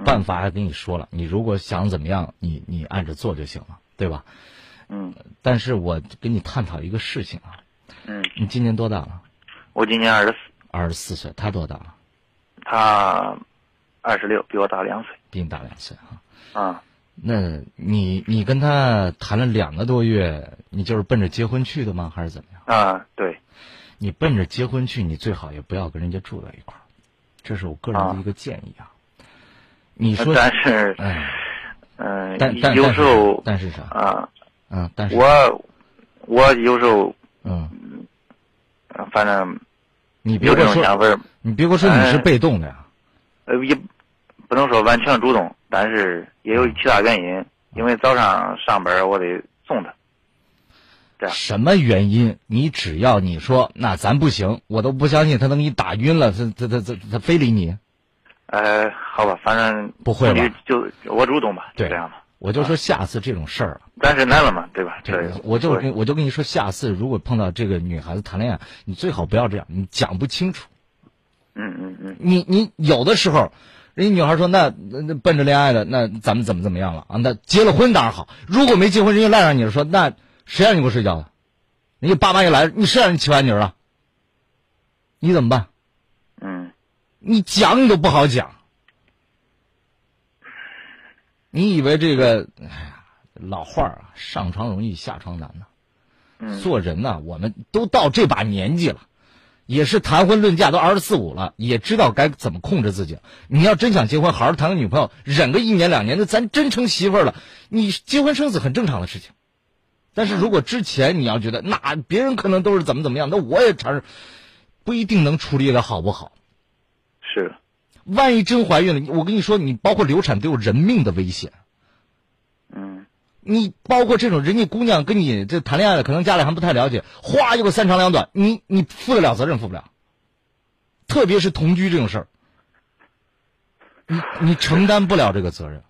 S1: 办法也跟你说了，你如果想怎么样，你你按着做就行了，对吧？
S11: 嗯。
S1: 但是我跟你探讨一个事情啊。
S11: 嗯。
S1: 你今年多大了？
S11: 我今年二十四。
S1: 二十四岁，他多大了？
S11: 他二十六，比我大两岁。
S1: 比你大两岁
S11: 啊。啊。
S1: 那你你跟他谈了两个多月，你就是奔着结婚去的吗？还是怎么样？
S11: 啊，对，
S1: 你奔着结婚去，你最好也不要跟人家住在一块儿，这是我个人的一个建议啊。你说，
S11: 但是，
S1: 嗯，
S11: 但有时候，
S1: 但是啥
S11: 啊？
S1: 嗯，但是
S11: 我我有时候，
S1: 嗯，
S11: 反正
S1: 你别跟我说，你别跟我说你是被动的呀。
S11: 呃，也不能说完全主动。但是也有其他原因，因为早上上班我得送他。这样
S1: 什么原因？你只要你说那咱不行，我都不相信他能给你打晕了，他他他他他非礼你。
S11: 呃，好吧，反正
S1: 不会吧
S11: 就就我主动吧，就
S1: 对
S11: 这样吧。
S1: 我就说下次这种事儿啊，
S11: 但是那了嘛，对吧？这
S1: 对，我就跟我就跟你说，下次如果碰到这个女孩子谈恋爱，你最好不要这样，你讲不清楚。
S11: 嗯嗯嗯，
S1: 你你有的时候，人家女孩说那那那奔着恋爱的，那咱们怎么怎么样了啊？那结了婚当然好，如果没结婚，人家赖上你了，说那谁让你给我睡觉的？人家爸妈一来，你谁让你起完妮儿了？你怎么办？
S11: 嗯，
S1: 你讲你都不好讲。你以为这个，哎呀，老话儿啊，上床容易下床难呢、
S11: 嗯
S1: 做人呐、我们都到这把年纪了，也是谈婚论嫁都二十四五了，也知道该怎么控制自己。你要真想结婚，好好谈个女朋友，忍个一年两年的，咱真成媳妇儿了，你结婚生子很正常的事情。但是如果之前你要觉得那别人可能都是怎么怎么样，那我也尝试，不一定能处理的好不好。
S11: 是，
S1: 万一真怀孕了，我跟你说，你包括流产都有人命的危险。
S11: 嗯
S1: 你包括这种人家姑娘跟你这谈恋爱的，可能家里还不太了解，哗有个三长两短，你你负得了责任负不了。特别是同居这种事儿，你你承担不了这个责任。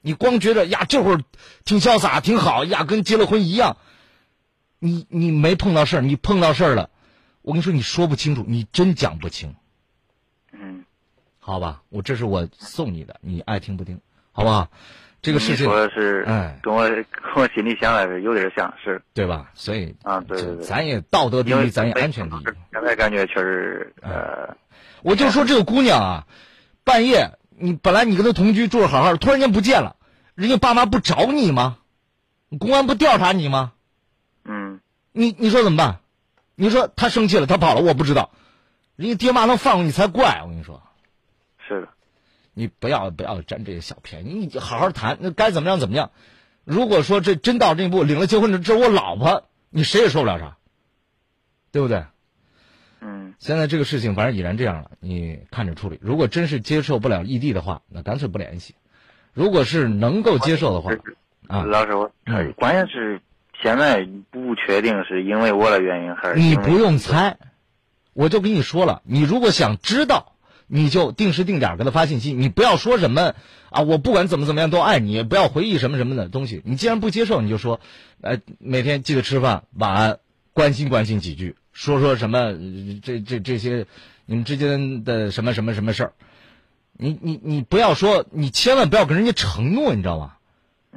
S1: 你光觉得呀这会儿挺潇洒挺好呀，跟结了婚一样，你你没碰到事儿，你碰到事儿了，我跟你说你说不清楚，你真讲不清。
S11: 嗯，
S1: 好吧，我这是我送你的，你爱听不听，好不好？这个事情，
S11: 说的是，
S1: 哎，
S11: 跟我 跟我心里想的是有点像，是
S1: 对吧？所以
S11: 啊，对对对，
S1: 咱也道德第一，咱也安全第一。
S11: 刚才感觉确实，呃，
S1: 我就说这个姑娘啊，半夜你本来你跟她同居住着好好的，突然间不见了，人家爸妈不找你吗？公安不调查你吗？
S11: 嗯，
S1: 你你说怎么办？你说她生气了，她跑了，我不知道，人家爹妈能放过你才怪。我跟你说，
S11: 是的，
S1: 你不要不要占这些小便宜，你好好谈，那该怎么样怎么样。如果说这真到这一步，领了结婚证，这是我老婆，你谁也说不了啥，对不对？
S11: 嗯，
S1: 现在这个事情反正已然这样了，你看着处理。如果真是接受不了异地的话，那干脆不联系；如果是能够接受的话，啊，
S11: 老师，我
S1: 嗯
S11: 关键是现在不确定是因为我的原因还是
S1: 你不用猜，我就跟你说了，你如果想知道，你就定时定点给他发信息，你不要说什么啊，我不管怎么怎么样都爱你，不要回忆什么什么的东西。你既然不接受，你就说，呃，每天记得吃饭，晚安，关心关心几句，说说什么呃这这这些你们之间的什么什么什么事儿。你你你不要说，你千万不要跟人家承诺，你知道吗？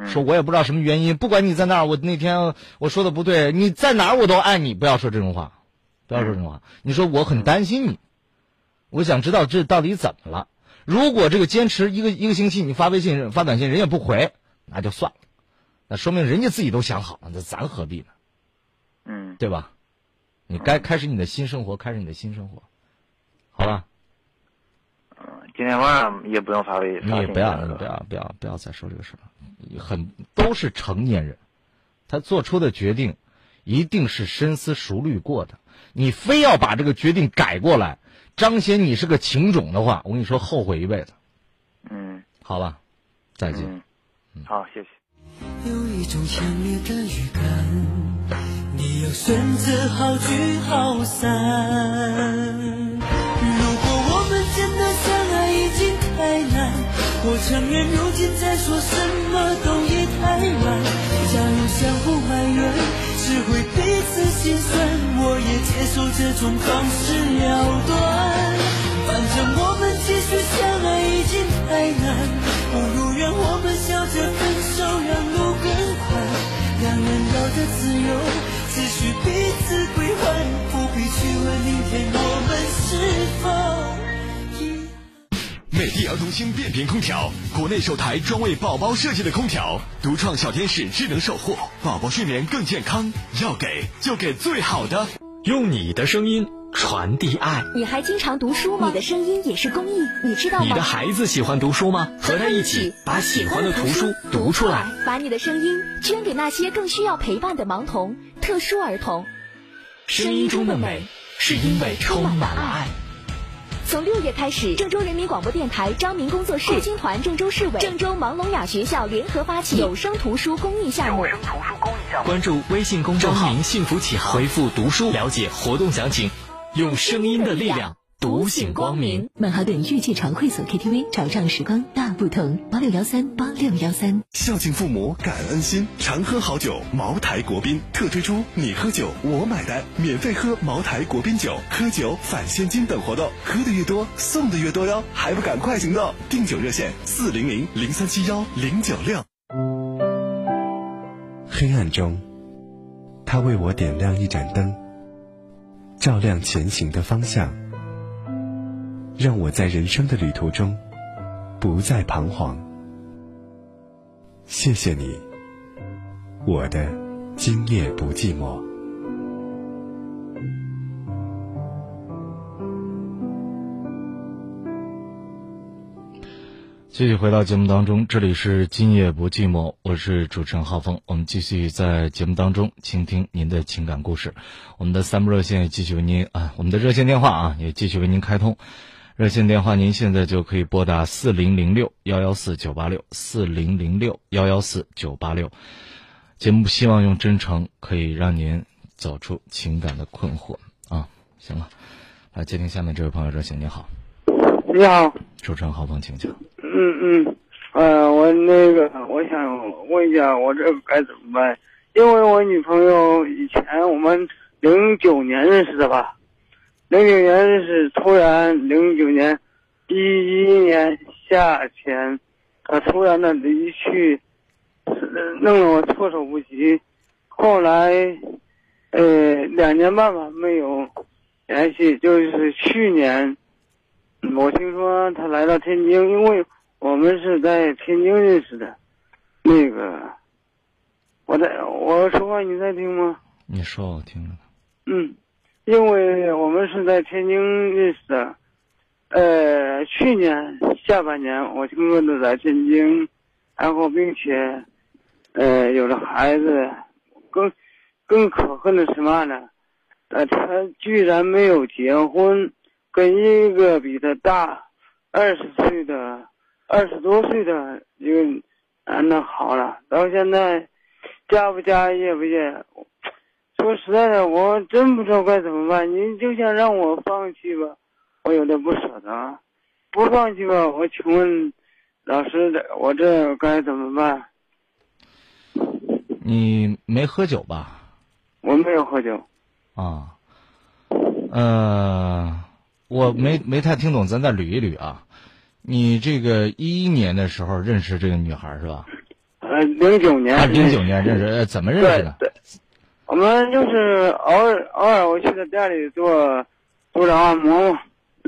S1: 说我也不知道什么原因，不管你在哪儿，我那天我说的不对，你在哪儿我都爱你，不要说这种话，不要说这种话。你说我很担心你，我想知道这到底怎么了。如果这个坚持一个一个星期，你发微信发短信人也不回，那就算了，那说明人家自己都想好了，那咱何必呢？
S11: 嗯，
S1: 对吧？你该开始你的新生活，开始你的新生活，好吧？
S11: 今天晚上也不用发微信，
S1: 你也不要，你不要，不要，不要再说这个事了。很都是成年人，他做出的决定一定是深思熟虑过的。你非要把这个决定改过来，彰显你是个情种的话，我跟你说，后悔一辈子。
S11: 嗯，
S1: 好吧，再见。
S11: 嗯，好，谢谢。
S8: 有一种强烈的预感，你要选择好聚好散。如果我们真的相爱已经太难，我承认如今再说什么都心酸，我也接受这种方式了断。反正我们继续相爱已经太难，不如让我们笑着分手，让路更宽。两人要的自由，只需彼此归还，不必去问明天我们是否。
S7: 美的儿童星变频空调，国内首台专为宝宝设计的空调，独创小天使智能守护，宝宝睡眠更健康。要给就给最好的，
S3: 用你的声音传递爱。
S4: 你还经常读书吗？你的声音也是公益，你知道吗？
S3: 你的孩子喜欢读书吗？和他一起把喜欢的图书读出来。
S4: 把你的声音捐给那些更需要陪伴的盲童、特殊儿童。
S3: 声音中的美，是因为充满了爱。
S4: 从六月开始，郑州人民广播电台张明工作室、共青团郑州市委、郑州盲聋哑学校联合发起有声图书公益项目。
S3: 关注微信公众号“张明幸福启航”，回复“读书”了解活动详情。用声音的力量
S4: 独醒光明。
S6: 曼哈顿御界常会所 KTV 潮上时光大不同，八六幺三八六幺三。
S10: 孝敬父母，感恩心，常喝好酒。茅台国宾特推出“你喝酒，我买单”，免费喝茅台国宾酒，喝酒返现金等活动，喝的越多，送的越多哟！还不赶快行动！订酒热线：四零零零三七幺零九六。黑暗中，他为我点亮一盏灯，照亮前行的方向，让我在人生的旅途中不再彷徨。谢谢你，我的今夜不寂寞。
S1: 继续回到节目当中，这里是今夜不寂寞，我是主持人浩峰。我们继续在节目当中倾听您的情感故事。我们的三部热线也继续为您啊，我们的热线电话啊也继续为您开通。热线电话您现在就可以拨打四零零六幺幺四九八六四零零六幺幺四九八六。节目希望用真诚可以让您走出情感的困惑啊。行了，来接听下面这位朋友热线，你好，
S12: 你好，
S1: 主持人浩峰，请讲。
S12: 嗯嗯，呃，我那个，我想问一下，我这该怎么办？因为我女朋友以前我们零九年认识的吧，零九年认识，突然零九年一一年夏天，他突然的离去，弄得我措手不及。后来，呃，两年半吧没有联系，就是去年，我听说他来到天津，因为。我们是在天津认识的，那个，我在我说话你在听吗？
S1: 你说我听着。
S12: 嗯，因为我们是在天津认识的，呃，去年下半年我听说的在天津，然后并且，呃，有了孩子，更更可恨的是嘛呢？呃，他居然没有结婚，跟一个比他大二十岁的。二十多岁的一个男的好了，到现在嫁不嫁业不业？说实在的，我真不知道该怎么办。您就想让我放弃吧，我有点不舍得；不放弃吧，我请问老师，我这该怎么办？
S1: 你没喝酒吧？
S12: 我没有喝酒。
S1: 啊，呃，我没没太听懂，咱再捋一捋啊。你这个一一年的时候认识这个女孩是吧？
S12: 呃，零九年。
S1: 零九年认识，怎么认识的？
S12: 对，我们就是偶尔偶尔我去他店里做足疗按摩，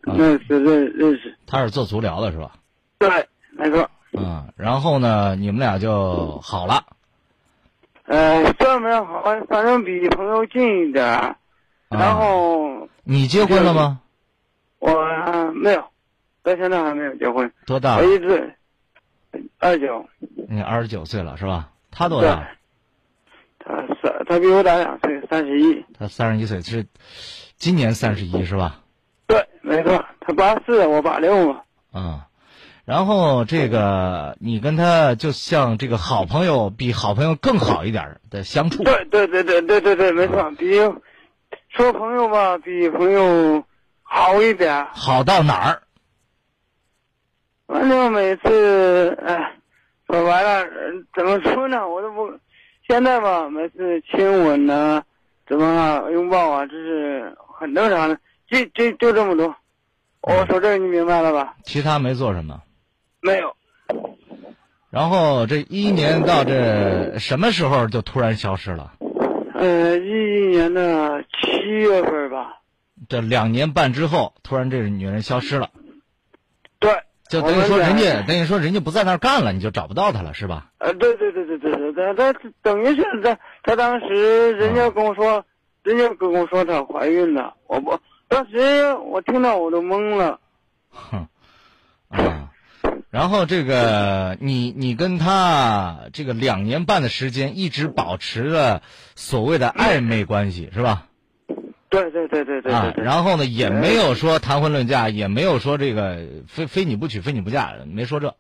S12: 认识认认识。
S1: 他是做足疗的是吧？
S12: 对，没错。
S1: 嗯，然后呢，你们俩就好了。
S12: 呃，算不上好，反正比朋友近一点。然后。
S1: 你结婚了吗？
S12: 我没有。到现在还没有结婚，
S1: 多大？
S12: 我一直二九。
S1: 你二十九岁了是吧？他多大？
S12: 他三，他比我大两岁，三十一。
S1: 他三十一岁，是今年三十一是吧？
S12: 对，没错。他八四，我八六嘛。
S1: 嗯，然后这个你跟他就像这个好朋友，比好朋友更好一点的相处。
S12: 对对对对对对对，没错。比说朋友吧，比朋友好一点。
S1: 好到哪儿？
S12: 反正每次，哎，说白了，怎么说呢？我都不，现在吧，每次亲吻呢，怎么啊拥抱啊，这是很正常的。就就就这么多。我说这个你明白了吧？
S1: 其他没做什么。
S12: 没有。
S1: 然后这一年到这什么时候就突然消失了？
S12: 呃，一一年的七月份吧。
S1: 这两年半之后，突然这个女人消失了。
S12: 对。
S1: 就等于说，人家等于说，人家不在那儿干了，你就找不到他了，是吧？
S12: 呃，对对对对对对，他他等于是他他当时人家跟我说，人家跟我说她怀孕了，我不当时我听到我都懵了。
S1: 哼，啊，然后这个你你跟他这个两年半的时间一直保持着所谓的暧昧关系，是吧？
S12: 对对对对对啊！
S1: 然后呢，也没有说谈婚论嫁，也没有说这个非非你不娶，非你不嫁，没说这。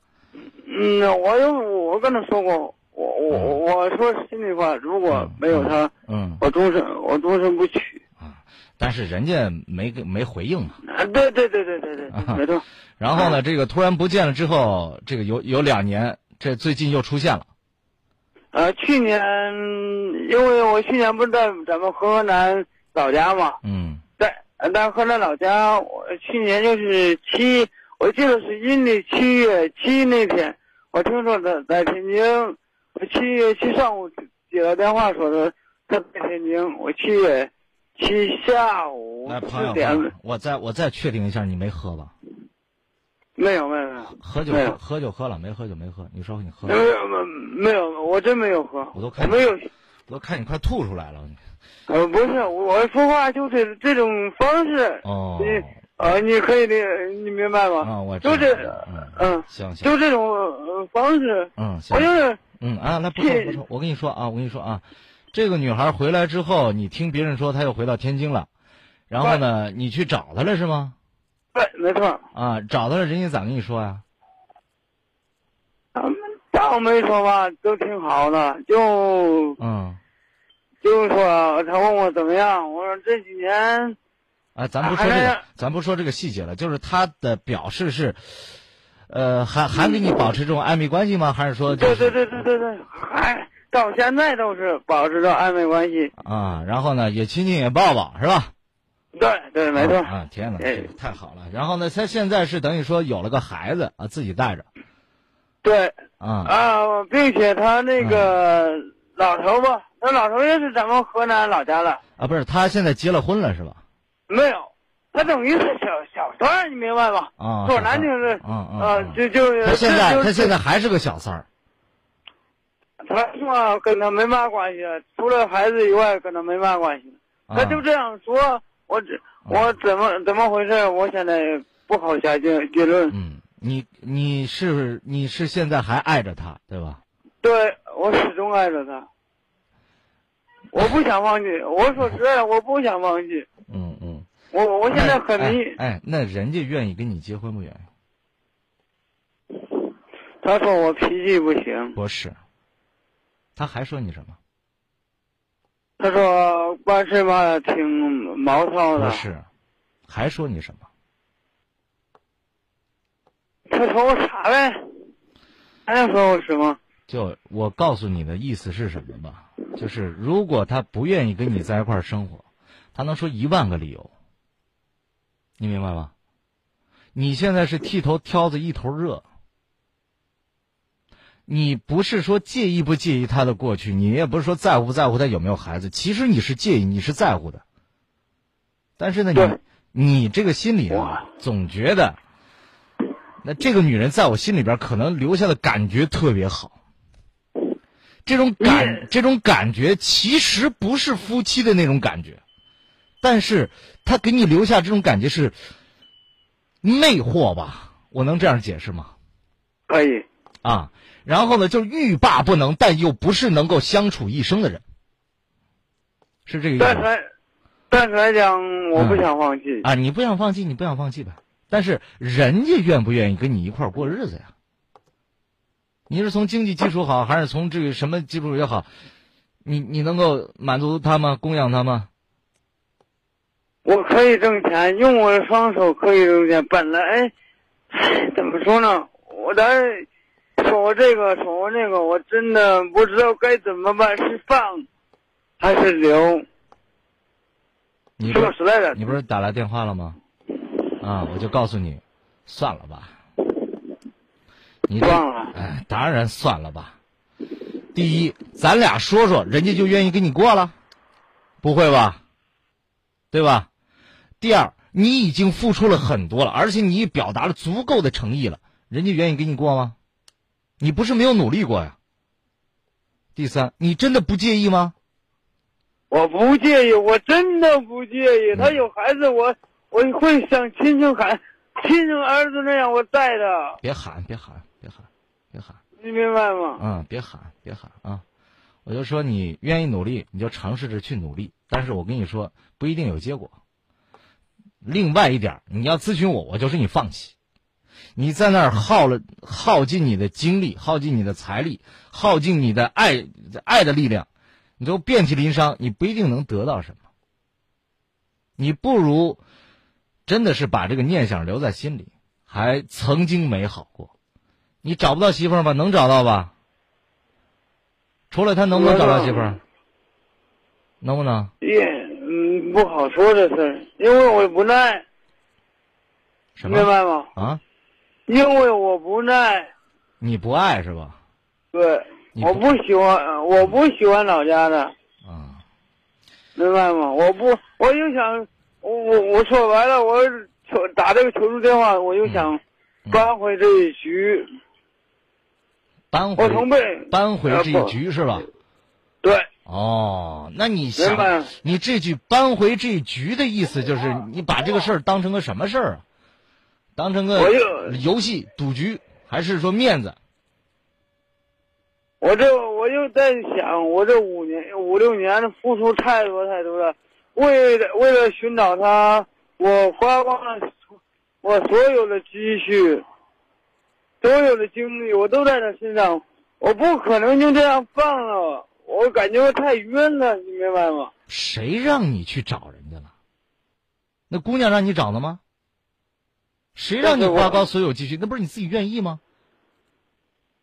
S12: 嗯，我有我跟他说过，我我我说心里话，如果没有他，
S1: 嗯，
S12: 我终身我终身不娶。
S1: 啊，但是人家没没回应嘛。
S12: 啊，对对对对对对，没错。
S1: 然后呢，这个突然不见了之后，这个有有两年，这最近又出现了。
S12: 呃，去年因为我去年不是在咱们河南老家嘛，
S1: 嗯，
S12: 在在河南老家，我去年就是七，我记得是阴历七月七那天，我听说在在天津，我七月七上午接到电话说的他在天津，我七月七下午
S1: 来，朋友我再我再确定一下，你没喝吧？
S12: 没有没有没有
S1: 喝酒喝喝酒喝了，没喝酒没喝。你说你喝
S12: 没
S1: 了？
S12: 有没有没有，我真没有喝，
S1: 我都看
S12: 没有。
S1: 我都看你快吐出来了。
S12: 呃，不是，我说话就是这种方式。
S1: 哦。
S12: 你呃，你可以理，你明白吗？
S1: 啊，我
S12: 就是
S1: 嗯
S12: 嗯，
S1: 行行
S12: 就这种呃方式。
S1: 嗯，行
S12: 我就是
S1: 嗯啊，那不错不错，我跟你说啊，我跟你说啊，这个女孩回来之后，你听别人说她又回到天津了，然后呢，你去找她了是吗？
S12: 对，没错。
S1: 啊，找她了，人家咋跟你说呀？
S12: 他们倒没说吧，都挺好的，就
S1: 嗯，
S12: 就是说他问我怎么样，我说这几年
S1: 啊，咱不说这个，咱不说这个细节了，就是他的表示是，呃，还还跟你保持这种暧昧关系吗？还是说就是
S12: 对对对对对对，还到现在都是保持着暧昧关系。
S1: 啊？然后呢，也亲亲也抱抱是吧？
S12: 对对，没错。
S1: 啊，天哪，
S12: 哎
S1: 这个太好了。然后呢，他现在是等于说有了个孩子啊，自己带着
S12: 对
S1: 啊
S12: 啊，并且他那个
S1: 嗯
S12: 老头吧，他老头也是咱们河南老家的，
S1: 啊，不是，他现在结了婚了是吧？
S12: 没有，他等于是小小三儿，你明白吧？
S1: 啊，
S12: 说难听是，
S1: 嗯嗯
S12: 啊，就就
S1: 他现在他现在还是个小三儿
S12: 他说跟他没嘛关系，除了孩子以外跟他没嘛关系。
S1: 啊
S12: 他就这样说，我这我怎么怎么回事？我现在不好下结结论。
S1: 嗯，你你是你是现在还爱着他对吧？
S12: 对我始终爱着他，我不想放弃。我说实在的，我不想放弃。
S1: 嗯嗯。
S12: 我我现在很迷。
S1: 哎哎，那人家愿意跟你结婚不愿意？
S12: 他说我脾气不行。
S1: 不是。他还说你什么？
S12: 他说办事吧挺毛糙的。
S1: 不是，还说你什么？
S12: 他说我傻呗。还想说我什么？
S1: 就我告诉你的意思是什么吧？就是如果他不愿意跟你在一块儿生活，他能说一万个理由。你明白吗？你现在是剃头挑子一头热。你不是说介意不介意他的过去，你也不是说在乎不在乎他有没有孩子，其实你是介意，你是在乎的。但是呢，你你这个心里啊，总觉得，那这个女人在我心里边可能留下的感觉特别好。这种感，这种感觉其实不是夫妻的那种感觉，但是他给你留下这种感觉是魅惑吧？我能这样解释吗？
S12: 可以。
S1: 啊，然后呢，就是欲罢不能，但又不是能够相处一生的人，是这个意思
S12: 但是来，但是来讲，我不想放弃。
S1: 啊！你不想放弃，你不想放弃呗。但是人家愿不愿意跟你一块儿过日子呀？你是从经济基础好，还是从这个什么基础也好，你你能够满足他吗？供养他吗？
S12: 我可以挣钱，用我的双手可以挣钱。本来，怎么说呢？我在。说我这个，说我那个，我真的不知道该怎么办，是放还是留？
S1: 你
S12: 说实在的，
S1: 你不是打来电话了吗？啊，我就告诉你，算了吧。你
S12: 忘了。
S1: 哎，当然算了吧。第一，咱俩说说，人家就愿意跟你过了，不会吧？对吧？第二，你已经付出了很多了，而且你表达了足够的诚意了，人家愿意跟你过吗？你不是没有努力过呀？第三，你真的不介意吗？
S12: 我不介意，我真的不介
S1: 嗯
S12: 意。他有孩子，我我会像亲生孩亲生儿子那样我带的。
S1: 别喊，别喊，别喊，
S12: 你明白吗？
S1: 嗯，别喊，别喊啊！我就说你愿意努力，你就尝试着去努力。但是我跟你说，不一定有结果。另外一点，你要咨询我，我就是你放弃。你在那儿耗了耗尽你的精力，耗尽你的财力，耗尽你的爱爱的力量，你都遍体鳞伤，你不一定能得到什么。你不如真的是把这个念想留在心里，还曾经美好过。你找不到媳妇儿吧？能找到吧？除了他，能不能找到媳妇儿？能不能？
S12: 也嗯不好说这事儿，因为我不耐，
S1: 什么
S12: 明白吗？
S1: 啊？
S12: 因为我不耐，
S1: 你不爱是吧？
S12: 对，
S1: 你
S12: 我不喜欢，我不喜欢老家的，
S1: 啊，
S12: 明白吗？我不，我就想，我我我说白了，我求打这个求助电话，我就想扳回这一局。
S1: 扳回
S12: 我
S1: 扳回这一局是吧？
S12: 对，
S1: 哦，那你想，你这句扳回这一局的意思就是你把这个事儿当成个什么事儿啊？当成个游戏赌局，还是说面子？
S12: 我这我就在想，我这五年五六年付出太多太多了，为了为了寻找他，我花光了我所有的积蓄，所有的精力，我都在他身上，我不可能就这样放了，我感觉我太冤了，你明白吗？
S1: 谁让你去找人家了？那姑娘让你找的吗？谁让你花光所有积蓄？那不是你自己愿意吗？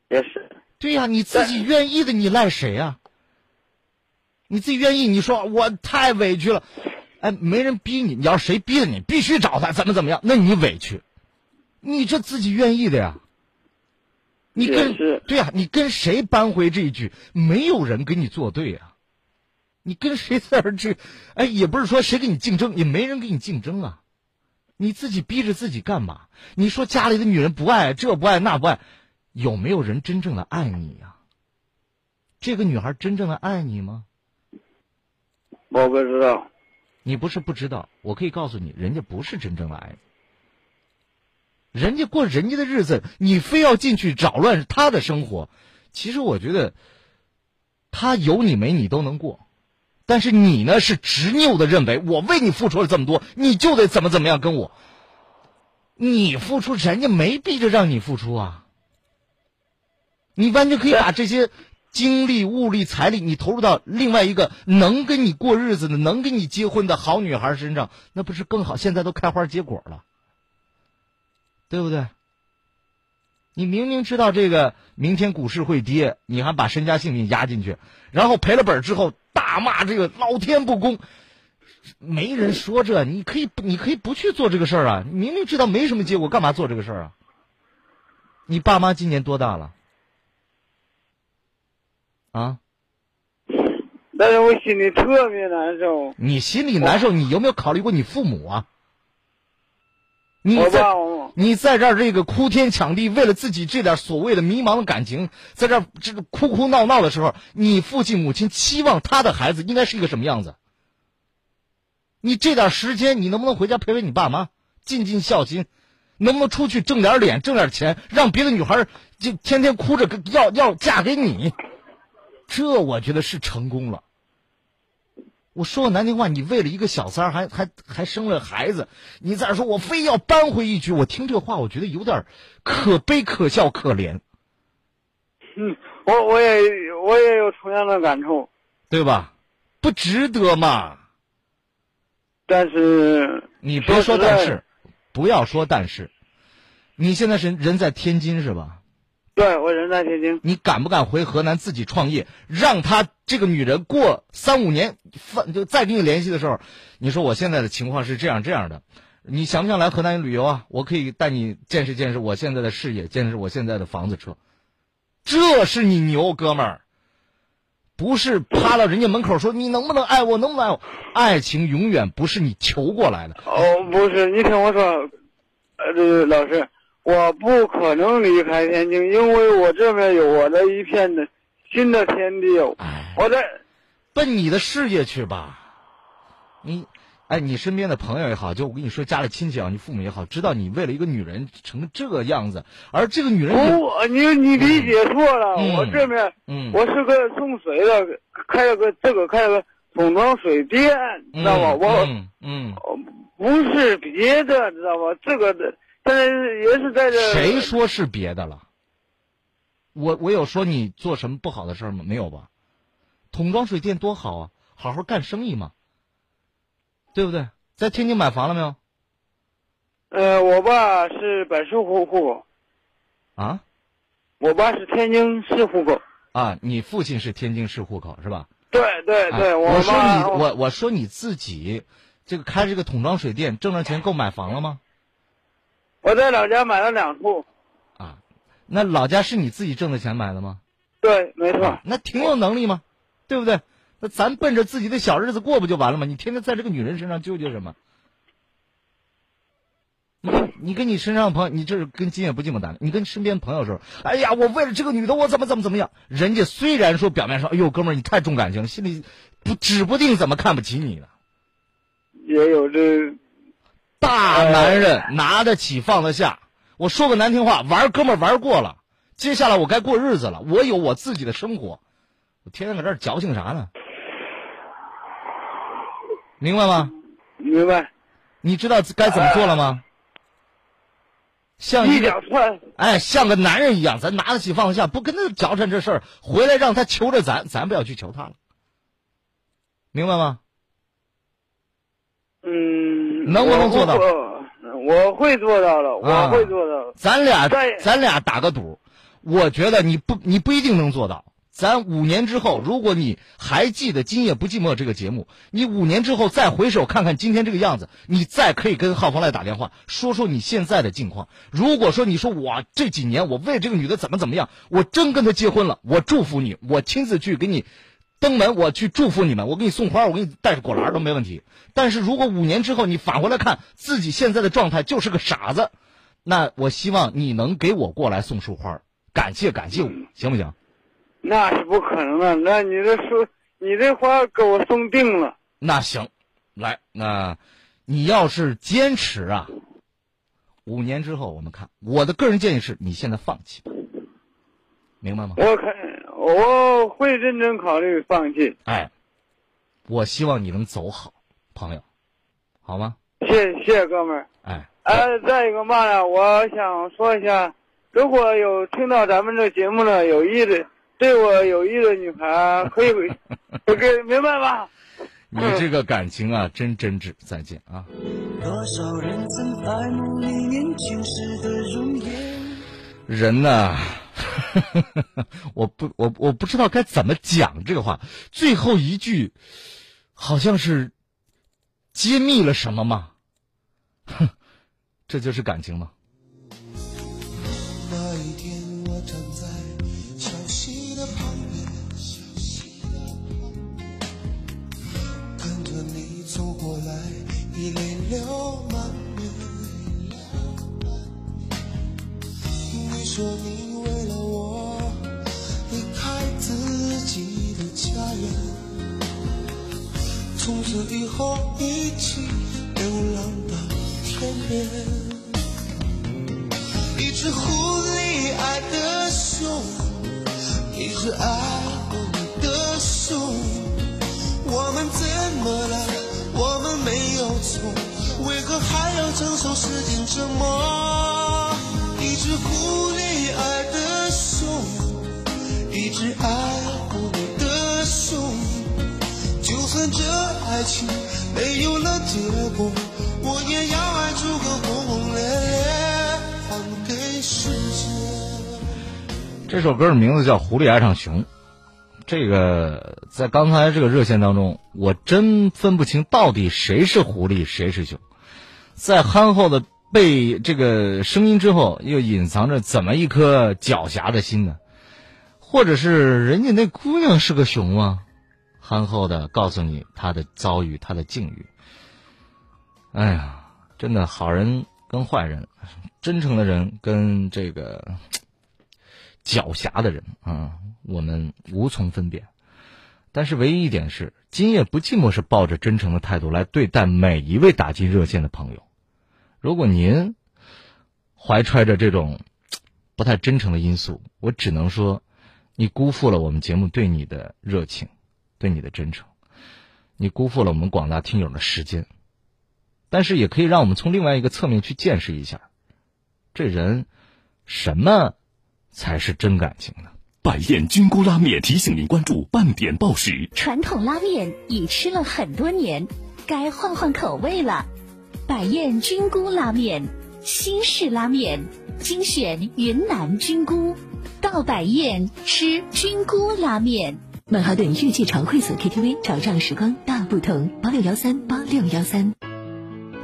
S12: 也是。
S1: 对呀、你自己愿意的，你赖谁呀、你自己愿意，你说我太委屈了，哎，没人逼你，你要谁逼的你，必须找他，怎么怎么样，那你委屈，你这自己愿意的呀。你跟对呀、你跟谁扳回这一局？没有人跟你作对啊、你跟谁在这儿这？哎，也不是说谁跟你竞争，也没人跟你竞争啊。你自己逼着自己干嘛？你说家里的女人不爱，这不爱那不爱，有没有人真正的爱你呀、这个女孩真正的爱你吗？
S12: 我不知道。
S1: 你不是不知道，我可以告诉你，人家不是真正的爱你。人家过人家的日子，你非要进去扰乱他的生活。其实我觉得，他有你没你都能过，但是你呢是执拗的认为，我为你付出了这么多，你就得怎么怎么样跟我。你付出，人家没逼着让你付出啊。你完全可以把这些精力、物力、财力，你投入到另外一个能跟你过日子的、能跟你结婚的好女孩身上，那不是更好？现在都开花结果了，对不对？你明明知道这个明天股市会跌，你还把身家性命压进去，然后赔了本之后大骂这个老天不公。没人说这，你可以不，你可以不去做这个事儿啊！你明明知道没什么结果，干嘛做这个事儿啊？你爸妈今年多大了？啊？
S12: 但是我心里特别难受。
S1: 你心里难受，你有没有考虑过你父母啊？你在你在这儿这个哭天抢地，为了自己这点所谓的迷茫的感情，在这儿这个哭哭闹闹的时候，你父亲母亲期望他的孩子应该是一个什么样子？你这点时间，你能不能回家陪陪你爸妈，尽尽孝心？能不能出去挣点脸，挣点钱，让别的女孩就天天哭着要要嫁给你？这我觉得是成功了。我说个难听话，你为了一个小三儿还还还生了孩子，你再说我非要扳回一局，我听这话我觉得有点可悲、可笑、可怜，
S12: 嗯，我我也我也有同样的感触，
S1: 对吧？不值得嘛。
S12: 但是
S1: 你别说但是，不要说但是，你现在是人在天津是吧？
S12: 对我人在天津，
S1: 你敢不敢回河南自己创业，让他这个女人过三五年，放就再跟你联系的时候，你说我现在的情况是这样这样的，你想不想来河南旅游啊？我可以带你见识见识我现在的事业，见识我现在的房子车，这是你牛，哥们儿，不是趴到人家门口说你能不能爱我，能不能爱我？爱情永远不是你求过来的。
S12: 哦，不是，你听我说，呃，这个老师，我不可能离开天津，因为我这边有我的一片的新的天地，我在
S1: 奔你的事业去吧。你，哎，你身边的朋友也好，就我跟你说，家里亲戚啊，你父母也好，知道你为了一个女人成这个样子，而这个女人也
S12: 不，你你理解错了，
S1: 嗯。
S12: 我这边
S1: 嗯。
S12: 我是个送水的，开了个这个开了个桶装水店，知道吧？我
S1: 嗯。嗯，
S12: 不是别的，知道吧？这个的，但是也是在这。
S1: 谁说是别的了？我我有说你做什么不好的事儿吗？没有吧？桶装水电多好啊，好好干生意嘛，对不对？在天津买房了没有？
S12: 呃，我爸是本市户户口，
S1: 啊
S12: 我爸是天津市户口。
S1: 啊，你父亲是天津市户口是吧？
S12: 对对对，
S1: 哎我说你我我说你自己这个开这个桶装水电挣着钱够买房了吗？
S12: 我在老家买了两处。
S1: 啊那老家是你自己挣的钱买的吗？
S12: 对，没错。
S1: 那挺有能力吗？对不对？那咱奔着自己的小日子过不就完了吗？你天天在这个女人身上纠结什么？你跟你跟你身上的朋友，你这是跟今夜不寂寞谈的。你跟身边朋友说，哎呀，我为了这个女的，我怎么怎么怎么样？人家虽然说表面上，哎呦，哥们儿你太重感情了，心里不指不定怎么看不起你呢。
S12: 也有这
S1: 大男人拿得起放得下。我说个难听话，玩哥们儿玩过了，接下来我该过日子了，我有我自己的生活，我天天搁这儿矫情啥呢？明白吗？
S12: 明白。
S1: 你知道该怎么做了吗？像一个哎，像个男人一样，咱拿得起放得下，不跟他矫缠这事儿，回来让他求着咱，咱不要去求他了，明白吗？
S12: 嗯，
S1: 能不能做到
S12: 我我会做到的，
S1: 啊
S12: 我会做到的。
S1: 咱俩咱俩打个赌，我觉得你不你不一定能做到。咱五年之后，如果你还记得《今夜不寂寞》这个节目，你五年之后再回首看看今天这个样子，你再可以跟浩峰来打电话，说说你现在的境况。如果说你说我这几年我为这个女的怎么怎么样，我真跟她结婚了，我祝福你，我亲自去给你登门，我去祝福你们，我给你送花，我给你带着果篮都没问题。但是如果五年之后你返回来看自己现在的状态就是个傻子，那我希望你能给我过来送束花，感谢感谢我，行不行？
S12: 那是不可能的，那你这说，你这花给我送定了。
S1: 那行，来，那你要是坚持啊，五年之后我们看。我的个人建议是你现在放弃，明白吗？
S12: 我看我会认真考虑放弃。
S1: 哎，我希望你能走好，朋友，好吗？
S12: 谢谢谢哥们儿。
S1: 哎，
S12: 呃，再一个嘛呢，我想说一下，如果有听到咱们这节目的有意的，对我有意的女孩，可以 给明白吧？
S1: 你这个感情啊，真真挚。再见啊！
S8: 多少人曾爱慕你年轻时的容颜？
S1: 人呐，我不，我我不知道该怎么讲这个话。最后一句，好像是揭秘了什么吗？哼，这就是感情吗？
S8: 以后一起流浪到天边。一只狐狸爱的熊，一只爱过你的熊。我们怎么了？我们没有错，为何还要承受时间折磨？一只狐狸爱的熊，一只爱过的熊。就算这爱情没有了结果，我也要爱出个轰轰烈烈，还给世界。
S1: 这首歌的名字叫《狐狸爱上熊》。这个在刚才这个热线当中，我真分不清到底谁是狐狸，谁是熊。在憨厚的被这个声音之后，又隐藏着怎么一颗狡黠的心呢？或者是人家那姑娘是个熊吗？憨厚的告诉你他的遭遇，他的境遇。哎呀，真的好人跟坏人，真诚的人跟这个狡黠的人啊，我们无从分辨。但是唯一一点是，今夜不寂寞是抱着真诚的态度来对待每一位打进热线的朋友。如果您怀揣着这种不太真诚的因素，我只能说，你辜负了我们节目对你的热情，对你的真诚，你辜负了我们广大听友的时间。但是也可以让我们从另外一个侧面去见识一下，这人什么才是真感情呢？
S7: 百宴菌菇拉面提醒您关注半点报时。
S4: 传统拉面已吃了很多年，该换换口味了。百宴菌菇拉面，新式拉面，精选云南菌菇，到百宴吃菌菇拉面。
S6: 曼哈顿预计常会所 KTV，潮涨时光大不同，八六幺三八六幺三。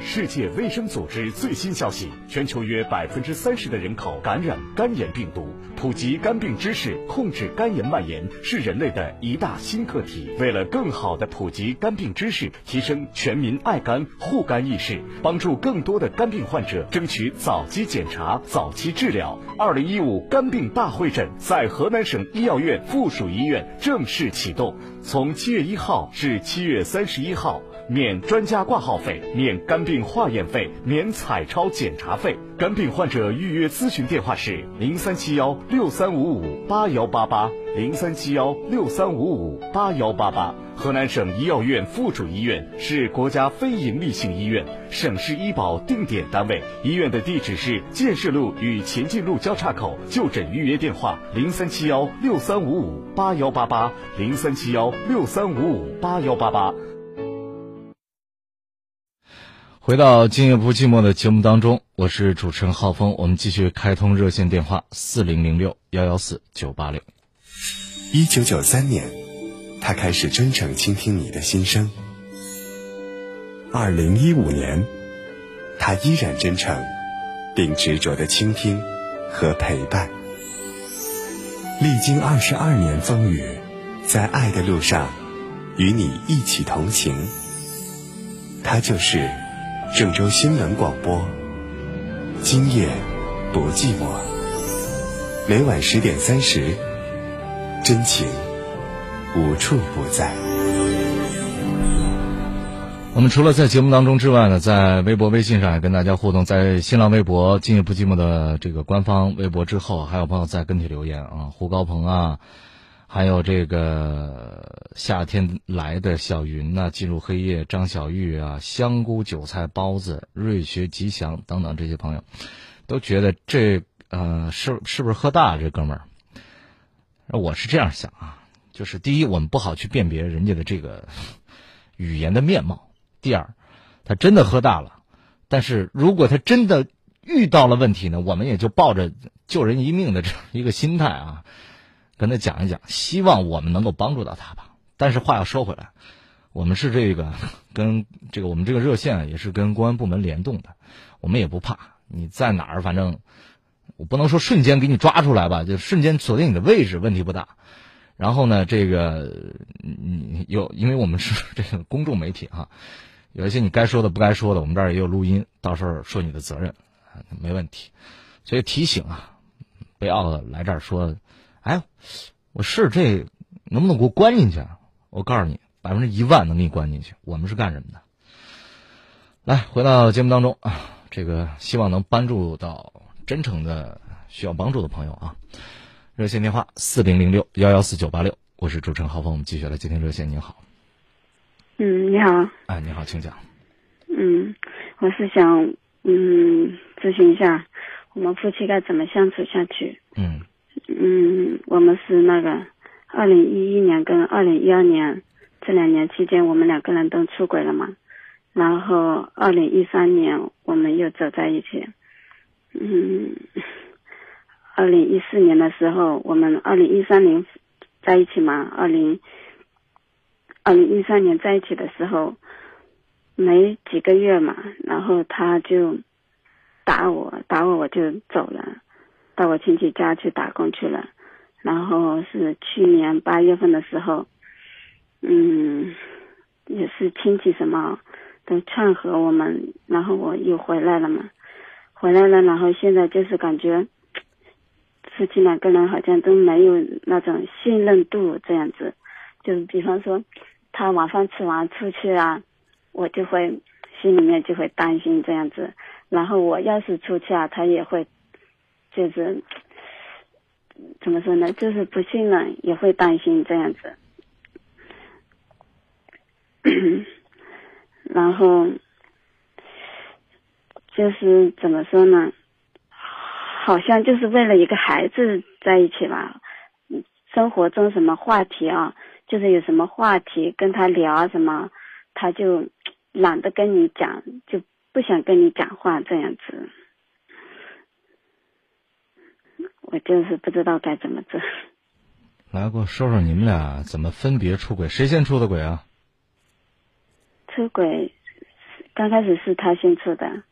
S2: 世界卫生组织最新消息：全球约百分之三十的人口感染肝炎病毒，普及肝病知识，控制肝炎蔓延是人类的一大新课题。为了更好的普及肝病知识，提升全民爱肝护肝意识，帮助更多的肝病患者争取早期检查、早期治疗，二零一五肝病大会诊在河南省医药院附属医院正式启动，从七月一号至七月三十一号。免专家挂号费，免肝病化验费，免彩超检查费。肝病患者预约咨询电话是零三七幺六三五五八幺八八零三七幺六三五五八幺八八。河南省医药院附属医院是国家非营利性医院，省市医保定点单位。医院的地址是建设路与前进路交叉口。就诊预约电话零三七幺六三五五八幺八八零三七幺六三五五八幺八八。
S1: 回到今夜不寂寞的节目当中，我是主持人浩峰，我们继续开通热线电话四零零六幺幺四九八六。
S10: 一九九三年，他开始真诚倾听你的心声。二零一五年，他依然真诚，并执着的倾听和陪伴。历经二十二年风雨，在爱的路上，与你一起同行。他就是。郑州新闻广播，今夜不寂寞。每晚十点三十，真情无处不在。
S1: 我们除了在节目当中之外呢，在微博、微信上也跟大家互动。在新浪微博“今夜不寂寞”的这个官方微博之后，还有朋友在跟帖留言啊，胡高鹏啊。还有这个夏天来的小云呐，进入黑夜，张小玉啊，香菇韭菜包子，瑞学吉祥等等这些朋友，都觉得这呃是是不是喝大了？这哥们儿，我是这样想啊，就是第一，我们不好去辨别人家的这个语言的面貌；第二，他真的喝大了，但是如果他真的遇到了问题呢，我们也就抱着救人一命的这样一个心态啊。跟他讲一讲，希望我们能够帮助到他吧。但是话要说回来，我们是这个跟这个我们这个热线也是跟公安部门联动的，我们也不怕你在哪儿，反正我不能说瞬间给你抓出来吧，就瞬间锁定你的位置，问题不大。然后呢，这个你有，因为我们是这个公众媒体哈，有一些你该说的不该说的，我们这儿也有录音，到时候说你的责任，没问题。所以提醒啊，不要来这儿说。哎，我是这能不能给我关进去？啊我告诉你，百分之一万能给你关进去。我们是干什么的？来，回到节目当中啊，这个希望能帮助到真诚的需要帮助的朋友啊。热线电话四零零六幺幺四九八六，我是主持人浩峰，我们继续来接听热线。您好，
S13: 嗯，你好，
S1: 哎，你好，请讲。
S13: 嗯，我是想嗯咨询一下，我们夫妻该怎么相处下去？
S1: 嗯。
S13: 嗯，我们是那个二零一一年跟二零一二年这两年期间，我们两个人都出轨了嘛。然后二零一三年我们又走在一起。嗯，二零一四年的时候，我们二零一三年在一起嘛。二零二零一三年在一起的时候，没几个月嘛，然后他就打我，打我我就走了。到我亲戚家去打工去了，然后是去年八月份的时候，嗯，也是亲戚什么都劝和我们，然后我又回来了嘛，回来了，然后现在就是感觉夫妻两个人好像都没有那种信任度这样子，就比方说他晚饭吃完出去啊，我就会心里面就会担心这样子，然后我要是出去啊，他也会。就是怎么说呢？就是不信任，也会担心这样子。然后就是怎么说呢？好像就是为了一个孩子在一起吧。生活中什么话题啊？就是有什么话题跟他聊什么，他就懒得跟你讲，就不想跟你讲话这样子。我就是不知道该怎么做。
S1: 来，给我说说你们俩怎么分别出轨？谁先出的轨啊？
S13: 出轨，刚开始是他先出的，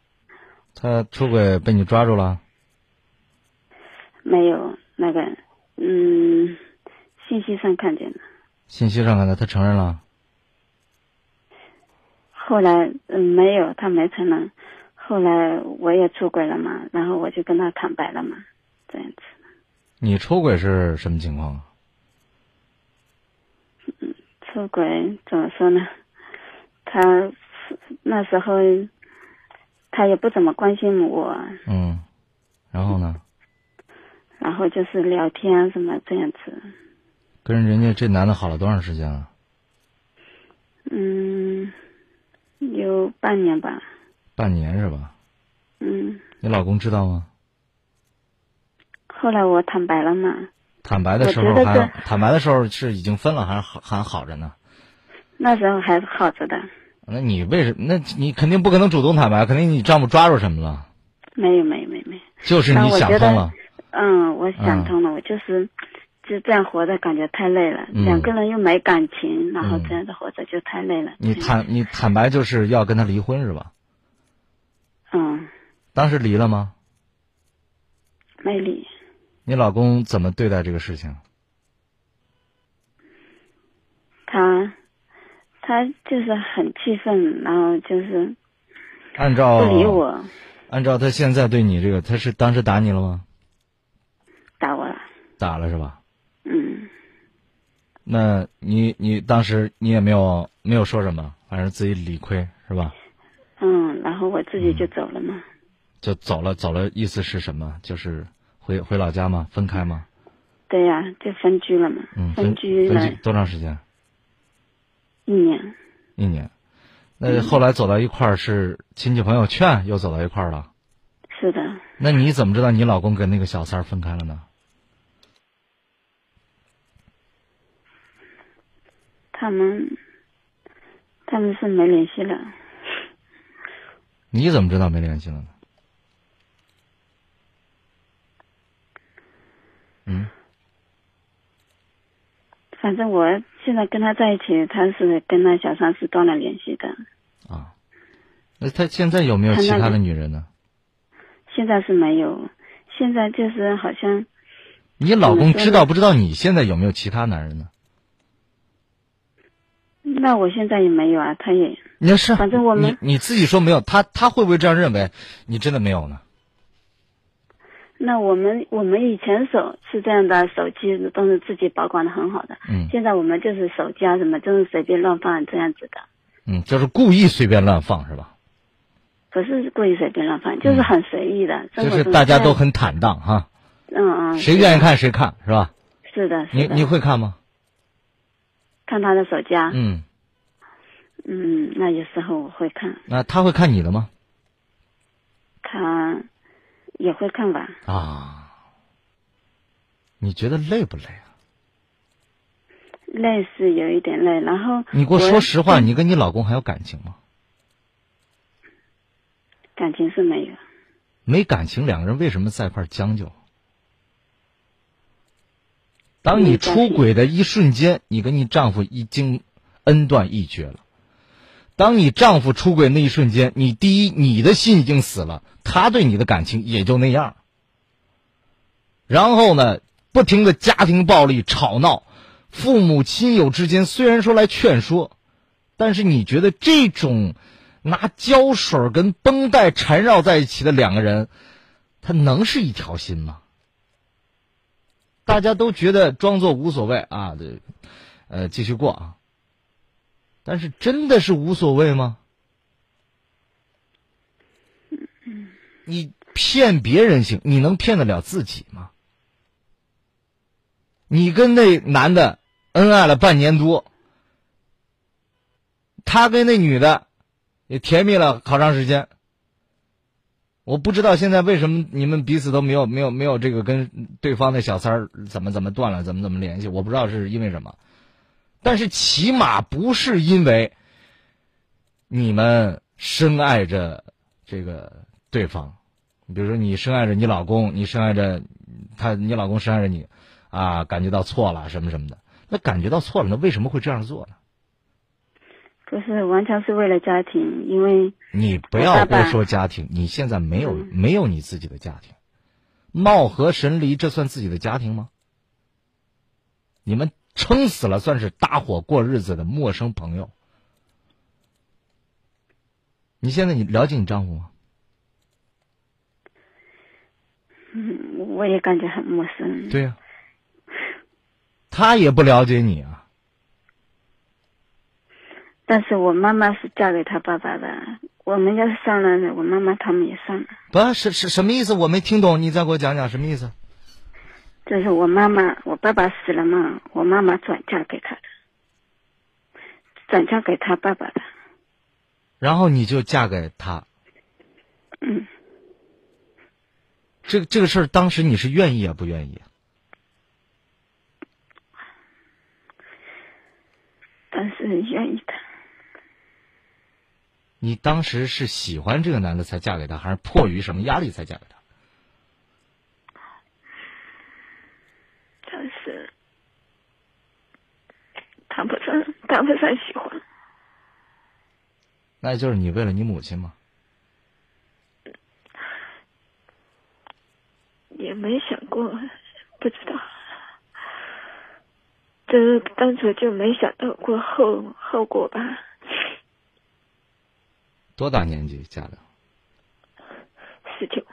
S1: 他出轨被你抓住了？
S13: 没有那个，嗯，信息上看见的。
S1: 信息上看的，他承认了。
S13: 后来，嗯，没有，他没承认。后来我也出轨了嘛，然后我就跟他坦白了嘛，这样子。
S1: 你出轨是什么情况啊？
S13: 嗯，出轨怎么说呢？他那时候他也不怎么关心我。
S1: 嗯，然后呢？
S13: 然后就是聊天什么这样子。
S1: 跟人家这男的好了多长时间了？
S13: 嗯，有半年吧。
S1: 半年是吧？
S13: 嗯。
S1: 你老公知道吗？
S13: 后来我坦白了嘛。
S1: 坦白的时候还坦白的时候是已经分了还是好还好着呢？
S13: 那时候还好着的。
S1: 那你为什么？那你肯定不可能主动坦白，肯定你丈夫抓住什么了？
S13: 没有没有没有没有。
S1: 就是你想通了。
S13: 嗯，我想通了，我就是就这样活着，感觉太累了。两个人又没感情，然后这样子活着就太累了。
S1: 你坦你坦白就是要跟他离婚是吧？
S13: 嗯。
S1: 当时离了吗？
S13: 没离。
S1: 你老公怎么对待这个事情？
S13: 他，他就是很气愤，然后就是
S1: 按照
S13: 不理我。
S1: 按照他现在对你这个，他是当时打你了吗？
S13: 打我了。
S1: 打了是吧？
S13: 嗯。
S1: 那你你当时你也没有没有说什么，反正自己理亏是吧？
S13: 嗯，然后我自己就走了嘛。
S1: 就走了，走了，意思是什么？就是回回老家吗？分开吗？
S13: 对呀，就分居了嘛。
S1: 嗯，
S13: 分居
S1: 分居多长时间？
S13: 一年。
S1: 一年，那后来走到一块儿是亲戚朋友劝，又走到一块儿了。
S13: 是的。
S1: 那你怎么知道你老公跟那个小三儿分开了呢？
S13: 他们，他们是没联系了。
S1: 你怎么知道没联系了呢？嗯。
S13: 反正我现在跟他在一起，他是跟那小三是断了联系的。
S1: 啊，那他现在有没有其他的女人呢？
S13: 现在是没有，现在就是好像。
S1: 你老公知道不知道你现在有没有其他男人呢？
S13: 那我现在也没有啊，他也。
S1: 你是
S13: 反正我们
S1: 你你自己说没有，他他会不会这样认为？你真的没有呢？
S13: 那我们我们以前手是这样的，手机都是自己保管的很好的。
S1: 嗯。
S13: 现在我们就是手机啊什么，就是随便乱放这样子的。
S1: 嗯，就是故意随便乱放是吧？
S13: 不是故意随便乱放，就是很随意的。
S1: 就是大家都很坦荡哈。
S13: 嗯嗯。
S1: 谁愿意看谁看是吧？
S13: 是的，
S1: 你你会看吗？
S13: 看他的手机啊。
S1: 嗯。
S13: 嗯，那有时候我会看。
S1: 那他会看你的吗？
S13: 他也会看吧。
S1: 啊。你觉得累不累啊？
S13: 累是有一点累，然后。
S1: 你给我说实话，你跟你老公还有感情吗？
S13: 感情是没有。
S1: 没感情，两个人为什么在一块将就？当你出轨的一瞬间，你跟你丈夫已经恩断义绝了。当你丈夫出轨那一瞬间，你第一，你的心已经死了，他对你的感情也就那样。然后呢，不停的家庭暴力、吵闹，父母亲友之间虽然说来劝说，但是你觉得这种拿胶水跟绷带缠绕在一起的两个人，他能是一条心吗？大家都觉得装作无所谓啊，这，呃，继续过啊。但是真的是无所谓吗？你骗别人行，你能骗得了自己吗？你跟那男的恩爱了半年多，他跟那女的也甜蜜了好长时间。我不知道现在为什么你们彼此都没有没有没有这个跟对方的小三儿怎么怎么断了，怎么怎么联系？我不知道是因为什么。但是起码不是因为你们深爱着这个对方，比如说你深爱着你老公，你深爱着他，你老公深爱着你，啊，感觉到错了什么什么的，那感觉到错了，那为什么会这样做呢？
S14: 不是完全是为了家庭，因为
S1: 你不要多说家庭，你现在没有、没有你自己的家庭，貌合神离，这算自己的家庭吗？你们撑死了算是搭伙过日子的陌生朋友。你现在你了解你丈夫吗？
S14: 嗯，我也感觉很陌生。
S1: 对呀、他也不了解你啊。
S14: 但是我妈妈是嫁给他爸爸的，我们家是上了，我妈妈他们也上了。
S1: 不是是什么意思？我没听懂，你再给我讲讲什么意思？
S14: 就是我妈妈，我爸爸死了嘛，我妈妈转嫁给他的，转嫁给他爸爸的。
S1: 然后你就嫁给他。
S14: 嗯。
S1: 这这个事儿，当时你是愿意也不愿意？
S14: 但是愿意的。
S1: 你当时是喜欢这个男的才嫁给他，还是迫于什么压力才嫁给他？
S14: 但是谈不上，谈不上喜欢。
S1: 那就是你为了你母亲吗？
S14: 也没想过，不知道。这当初就没想到过后后果吧。
S1: 多大年纪嫁的？
S14: 十九。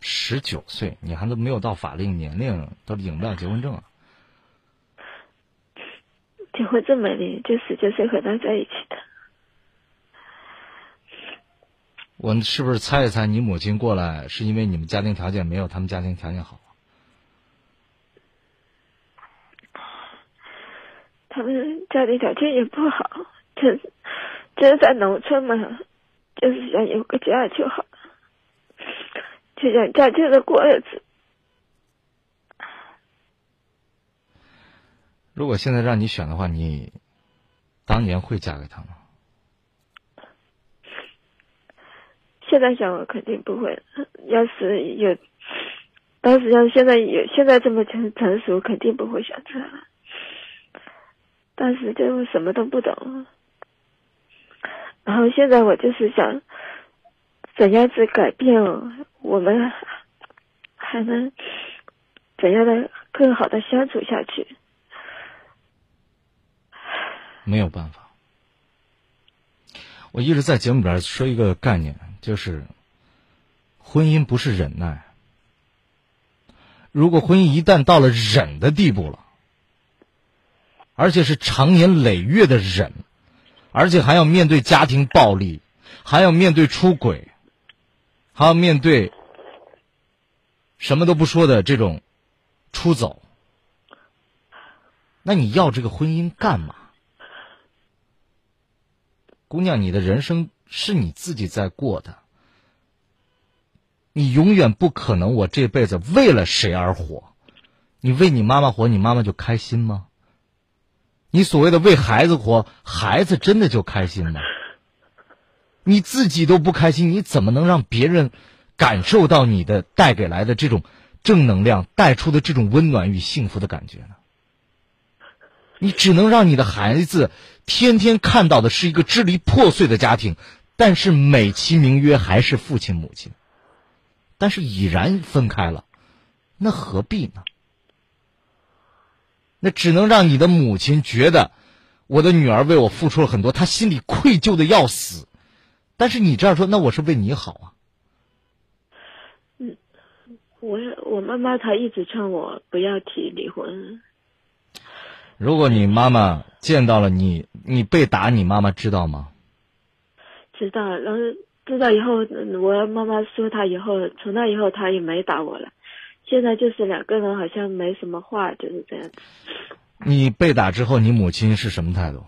S1: 十九岁，你还都没有到法定年龄，都领不了结婚证啊！
S14: 结婚证没领，就十九岁和他在一起的。
S1: 我是不是猜一猜，你母亲过来是因为你们家庭条件没有他们家庭条件好？
S14: 他们家庭条件也不好，就是就是在农村嘛，就是想有个家就好，就想家就的过日子。
S1: 如果现在让你选的话，你当年会嫁给他吗？
S14: 现在想我肯定不会，要是有，当时要是现在有现在这么成成熟，肯定不会选择了。但是就什么都不懂，然后现在我就是想，怎样子改变我们，还能怎样的更好的相处下去？
S1: 没有办法。我一直在节目里边说一个概念，就是婚姻不是忍耐。如果婚姻一旦到了忍的地步了，而且是长年累月的忍，而且还要面对家庭暴力，还要面对出轨，还要面对什么都不说的这种出走，那你要这个婚姻干嘛？姑娘，你的人生是你自己在过的，你永远不可能我这辈子为了谁而活。你为你妈妈活，你妈妈就开心吗？你所谓的为孩子活，孩子真的就开心吗？你自己都不开心，你怎么能让别人感受到你的带给来的这种正能量带出的这种温暖与幸福的感觉呢？你只能让你的孩子天天看到的是一个支离破碎的家庭，但是美其名曰还是父亲母亲，但是已然分开了，那何必呢？那只能让你的母亲觉得，我的女儿为我付出了很多，她心里愧疚的要死。但是你这样说，那我是为你好啊。
S14: 嗯，我我妈妈她一直劝我不要提离婚。
S1: 如果你妈妈见到了你，你被打，你妈妈知道吗？
S14: 知道，然后知道以后，我妈妈说她以后，从那以后她也没打我了。现在就是两个人好像没什么话，就是这样子。
S1: 你被打之后，你母亲是什么态度？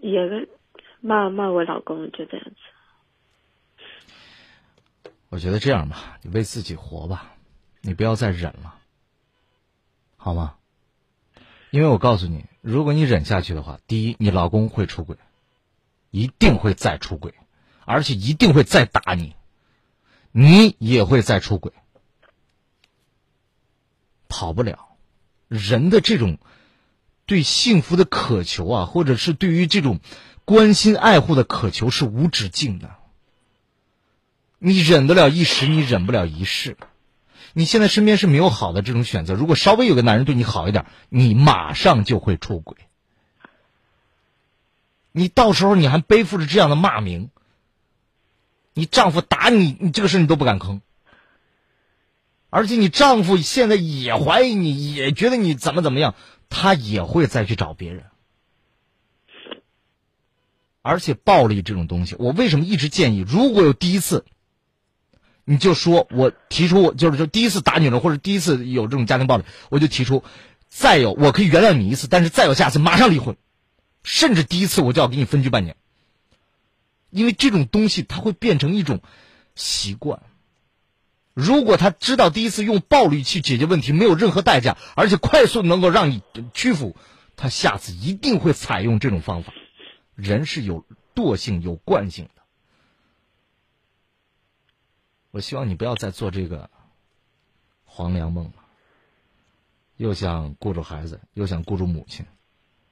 S14: 也骂骂我老公，就这样子。
S1: 我觉得这样吧，你为自己活吧，你不要再忍了，好吗？因为我告诉你，如果你忍下去的话，第一，你老公会出轨，一定会再出轨，而且一定会再打你，你也会再出轨，跑不了。人的这种对幸福的渴求啊，或者是对于这种关心爱护的渴求是无止境的。你忍得了一时，你忍不了一世。你现在身边是没有好的这种选择，如果稍微有个男人对你好一点，你马上就会出轨。你到时候你还背负着这样的骂名，你丈夫打你，你这个事你都不敢吭。而且你丈夫现在也怀疑你，也觉得你怎么怎么样，他也会再去找别人。而且暴力这种东西，我为什么一直建议，如果有第一次，你就说我提出，就是就第一次打女人或者第一次有这种家庭暴力，我就提出，再有我可以原谅你一次，但是再有下次马上离婚，甚至第一次我就要给你分居半年，因为这种东西它会变成一种习惯。如果他知道第一次用暴力去解决问题没有任何代价，而且快速能够让你屈服，他下次一定会采用这种方法。人是有惰性、有惯性的。我希望你不要再做这个黄粱梦了。又想顾住孩子，又想顾住母亲，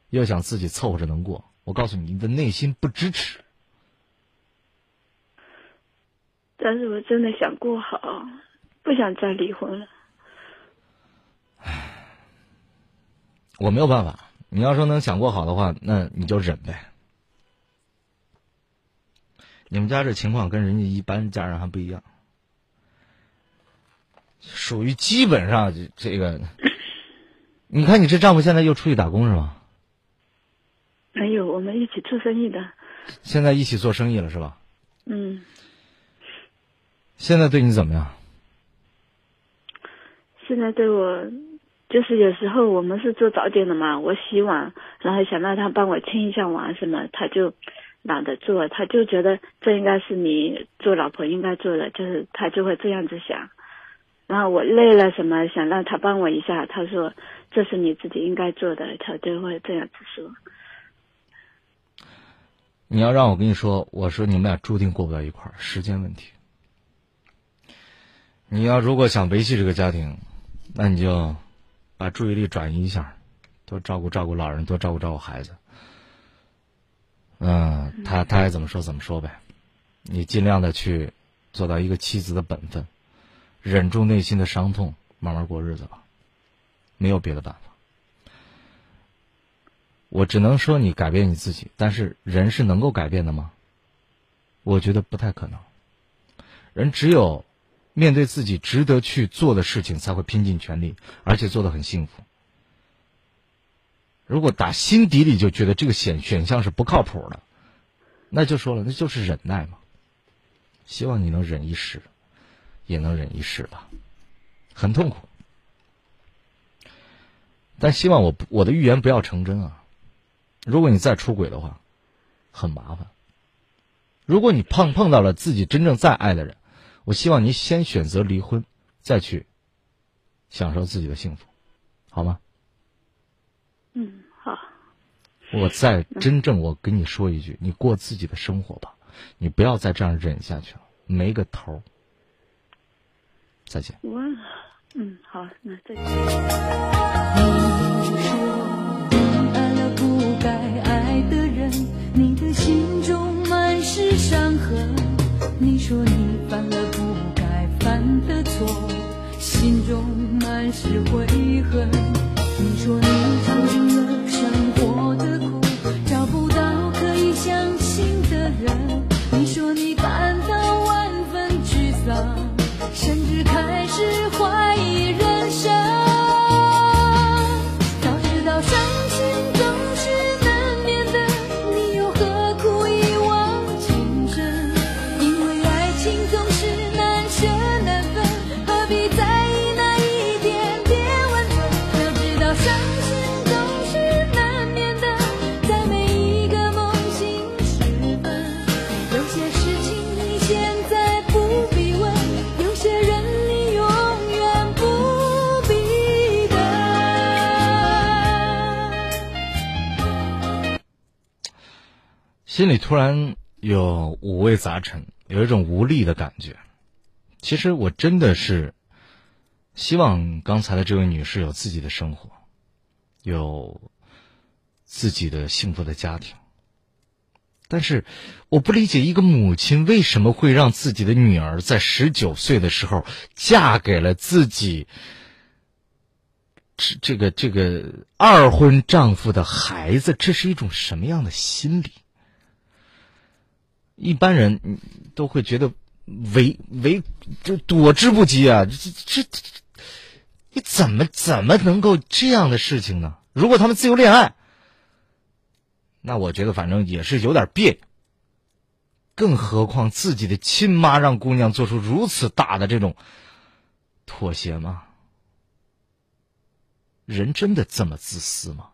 S1: 又想自己凑合着能过。我告诉你，你的内心不支持。
S13: 但是我真的想过好，不想再离婚了。
S1: 唉我没有办法。你要说能想过好的话，那你就忍呗。你们家这情况跟人家一般家人还不一样，属于基本上这个。你看，你这丈夫现在又出去打工是吗？
S13: 没有，我们一起做生意的。
S1: 现在一起做生意了是吧？
S13: 嗯。
S1: 现在对你怎么样？
S13: 现在对我，就是有时候我们是做早点的嘛，我洗碗，然后想让他帮我清一下碗什么，他就懒得做，他就觉得这应该是你做老婆应该做的，就是他就会这样子想。然后我累了什么，想让他帮我一下，他说这是你自己应该做的，他就会这样子说。
S1: 你要让我跟你说，我说你们俩注定过不到一块儿，时间问题。你要如果想维系这个家庭，那你就把注意力转移一下，多照顾照顾老人，多照顾照顾孩子。嗯，他他爱怎么说怎么说呗，你尽量的去做到一个妻子的本分。忍住内心的伤痛，慢慢过日子吧，没有别的办法。我只能说你改变你自己，但是人是能够改变的吗？我觉得不太可能。人只有面对自己值得去做的事情，才会拼尽全力，而且做得很幸福。如果打心底里就觉得这个选选项是不靠谱的，那就说了，那就是忍耐嘛。希望你能忍一时。也能忍一时吧，很痛苦，但希望我我的预言不要成真啊！如果你再出轨的话，很麻烦。如果你碰碰到了自己真正再爱的人，我希望你先选择离婚，再去享受自己的幸福，好吗？
S13: 嗯，好。
S1: 我再真正我跟你说一句，你过自己的生活吧，你不要再这样忍下去了，没个头。再见。
S13: 我，嗯，好，那再见。
S9: 你说爱了不该爱的人，你的心中满是伤痕。你说你犯了不该犯的错，心中满是悔恨。心
S1: 里突然有五味杂陈，有一种无力的感觉。其实我真的是希望刚才的这位女士有自己的生活，有自己的幸福的家庭。但是我不理解一个母亲为什么会让自己的女儿在十九岁的时候嫁给了自己这这个这个二婚丈夫的孩子，这是一种什么样的心理？一般人都会觉得为为就躲之不及啊！这这你怎么怎么能够这样的事情呢？如果他们自由恋爱。那我觉得反正也是有点别扭，更何况自己的亲妈让姑娘做出如此大的这种妥协吗？人真的这么自私吗？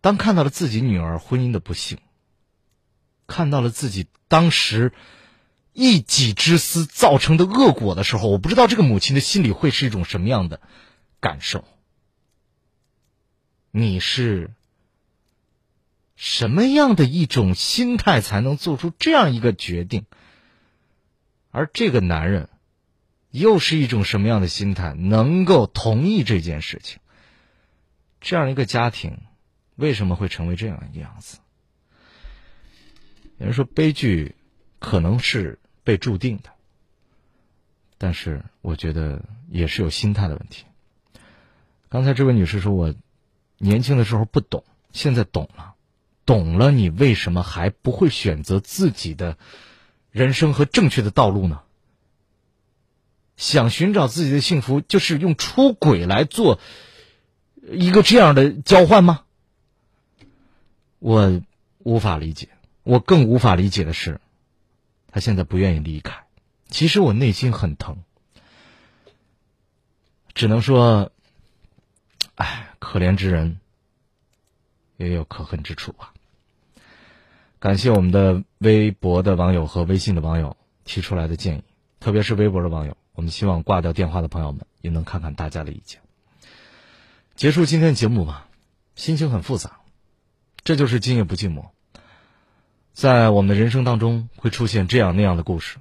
S1: 当看到了自己女儿婚姻的不幸，看到了自己当时一己之私造成的恶果的时候，我不知道这个母亲的心里会是一种什么样的感受。你是什么样的一种心态才能做出这样一个决定？而这个男人又是一种什么样的心态，能够同意这件事情？这样一个家庭为什么会成为这样一个样子？有人说悲剧可能是被注定的，但是我觉得也是有心态的问题。刚才这位女士说：“我。”年轻的时候不懂，现在懂了，懂了，你为什么还不会选择自己的人生和正确的道路呢？想寻找自己的幸福，就是用出轨来做一个这样的交换吗？我无法理解，我更无法理解的是，他现在不愿意离开。其实我内心很疼，只能说，哎。可怜之人，也有可恨之处吧。感谢我们的微博的网友和微信的网友提出来的建议，特别是微博的网友，我们希望挂掉电话的朋友们也能看看大家的意见。结束今天节目吧，心情很复杂，这就是今夜不寂寞。在我们的人生当中会出现这样那样的故事，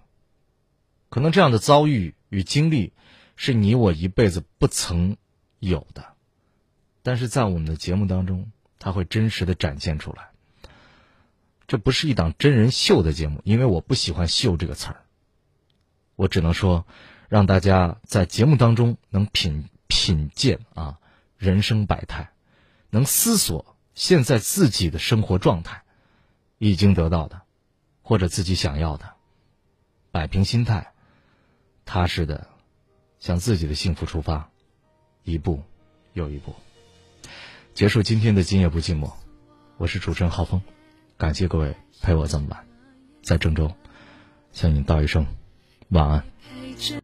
S1: 可能这样的遭遇与经历是你我一辈子不曾有的。但是在我们的节目当中，它会真实的展现出来。这不是一档真人秀的节目，因为我不喜欢“秀”这个词儿。我只能说，让大家在节目当中能品品鉴啊人生百态，能思索现在自己的生活状态，已经得到的，或者自己想要的，摆平心态，踏实的向自己的幸福出发，一步又一步。结束今天的今夜不寂寞，我是主持人浩峰，感谢各位陪我这么晚，在郑州向你道一声晚安。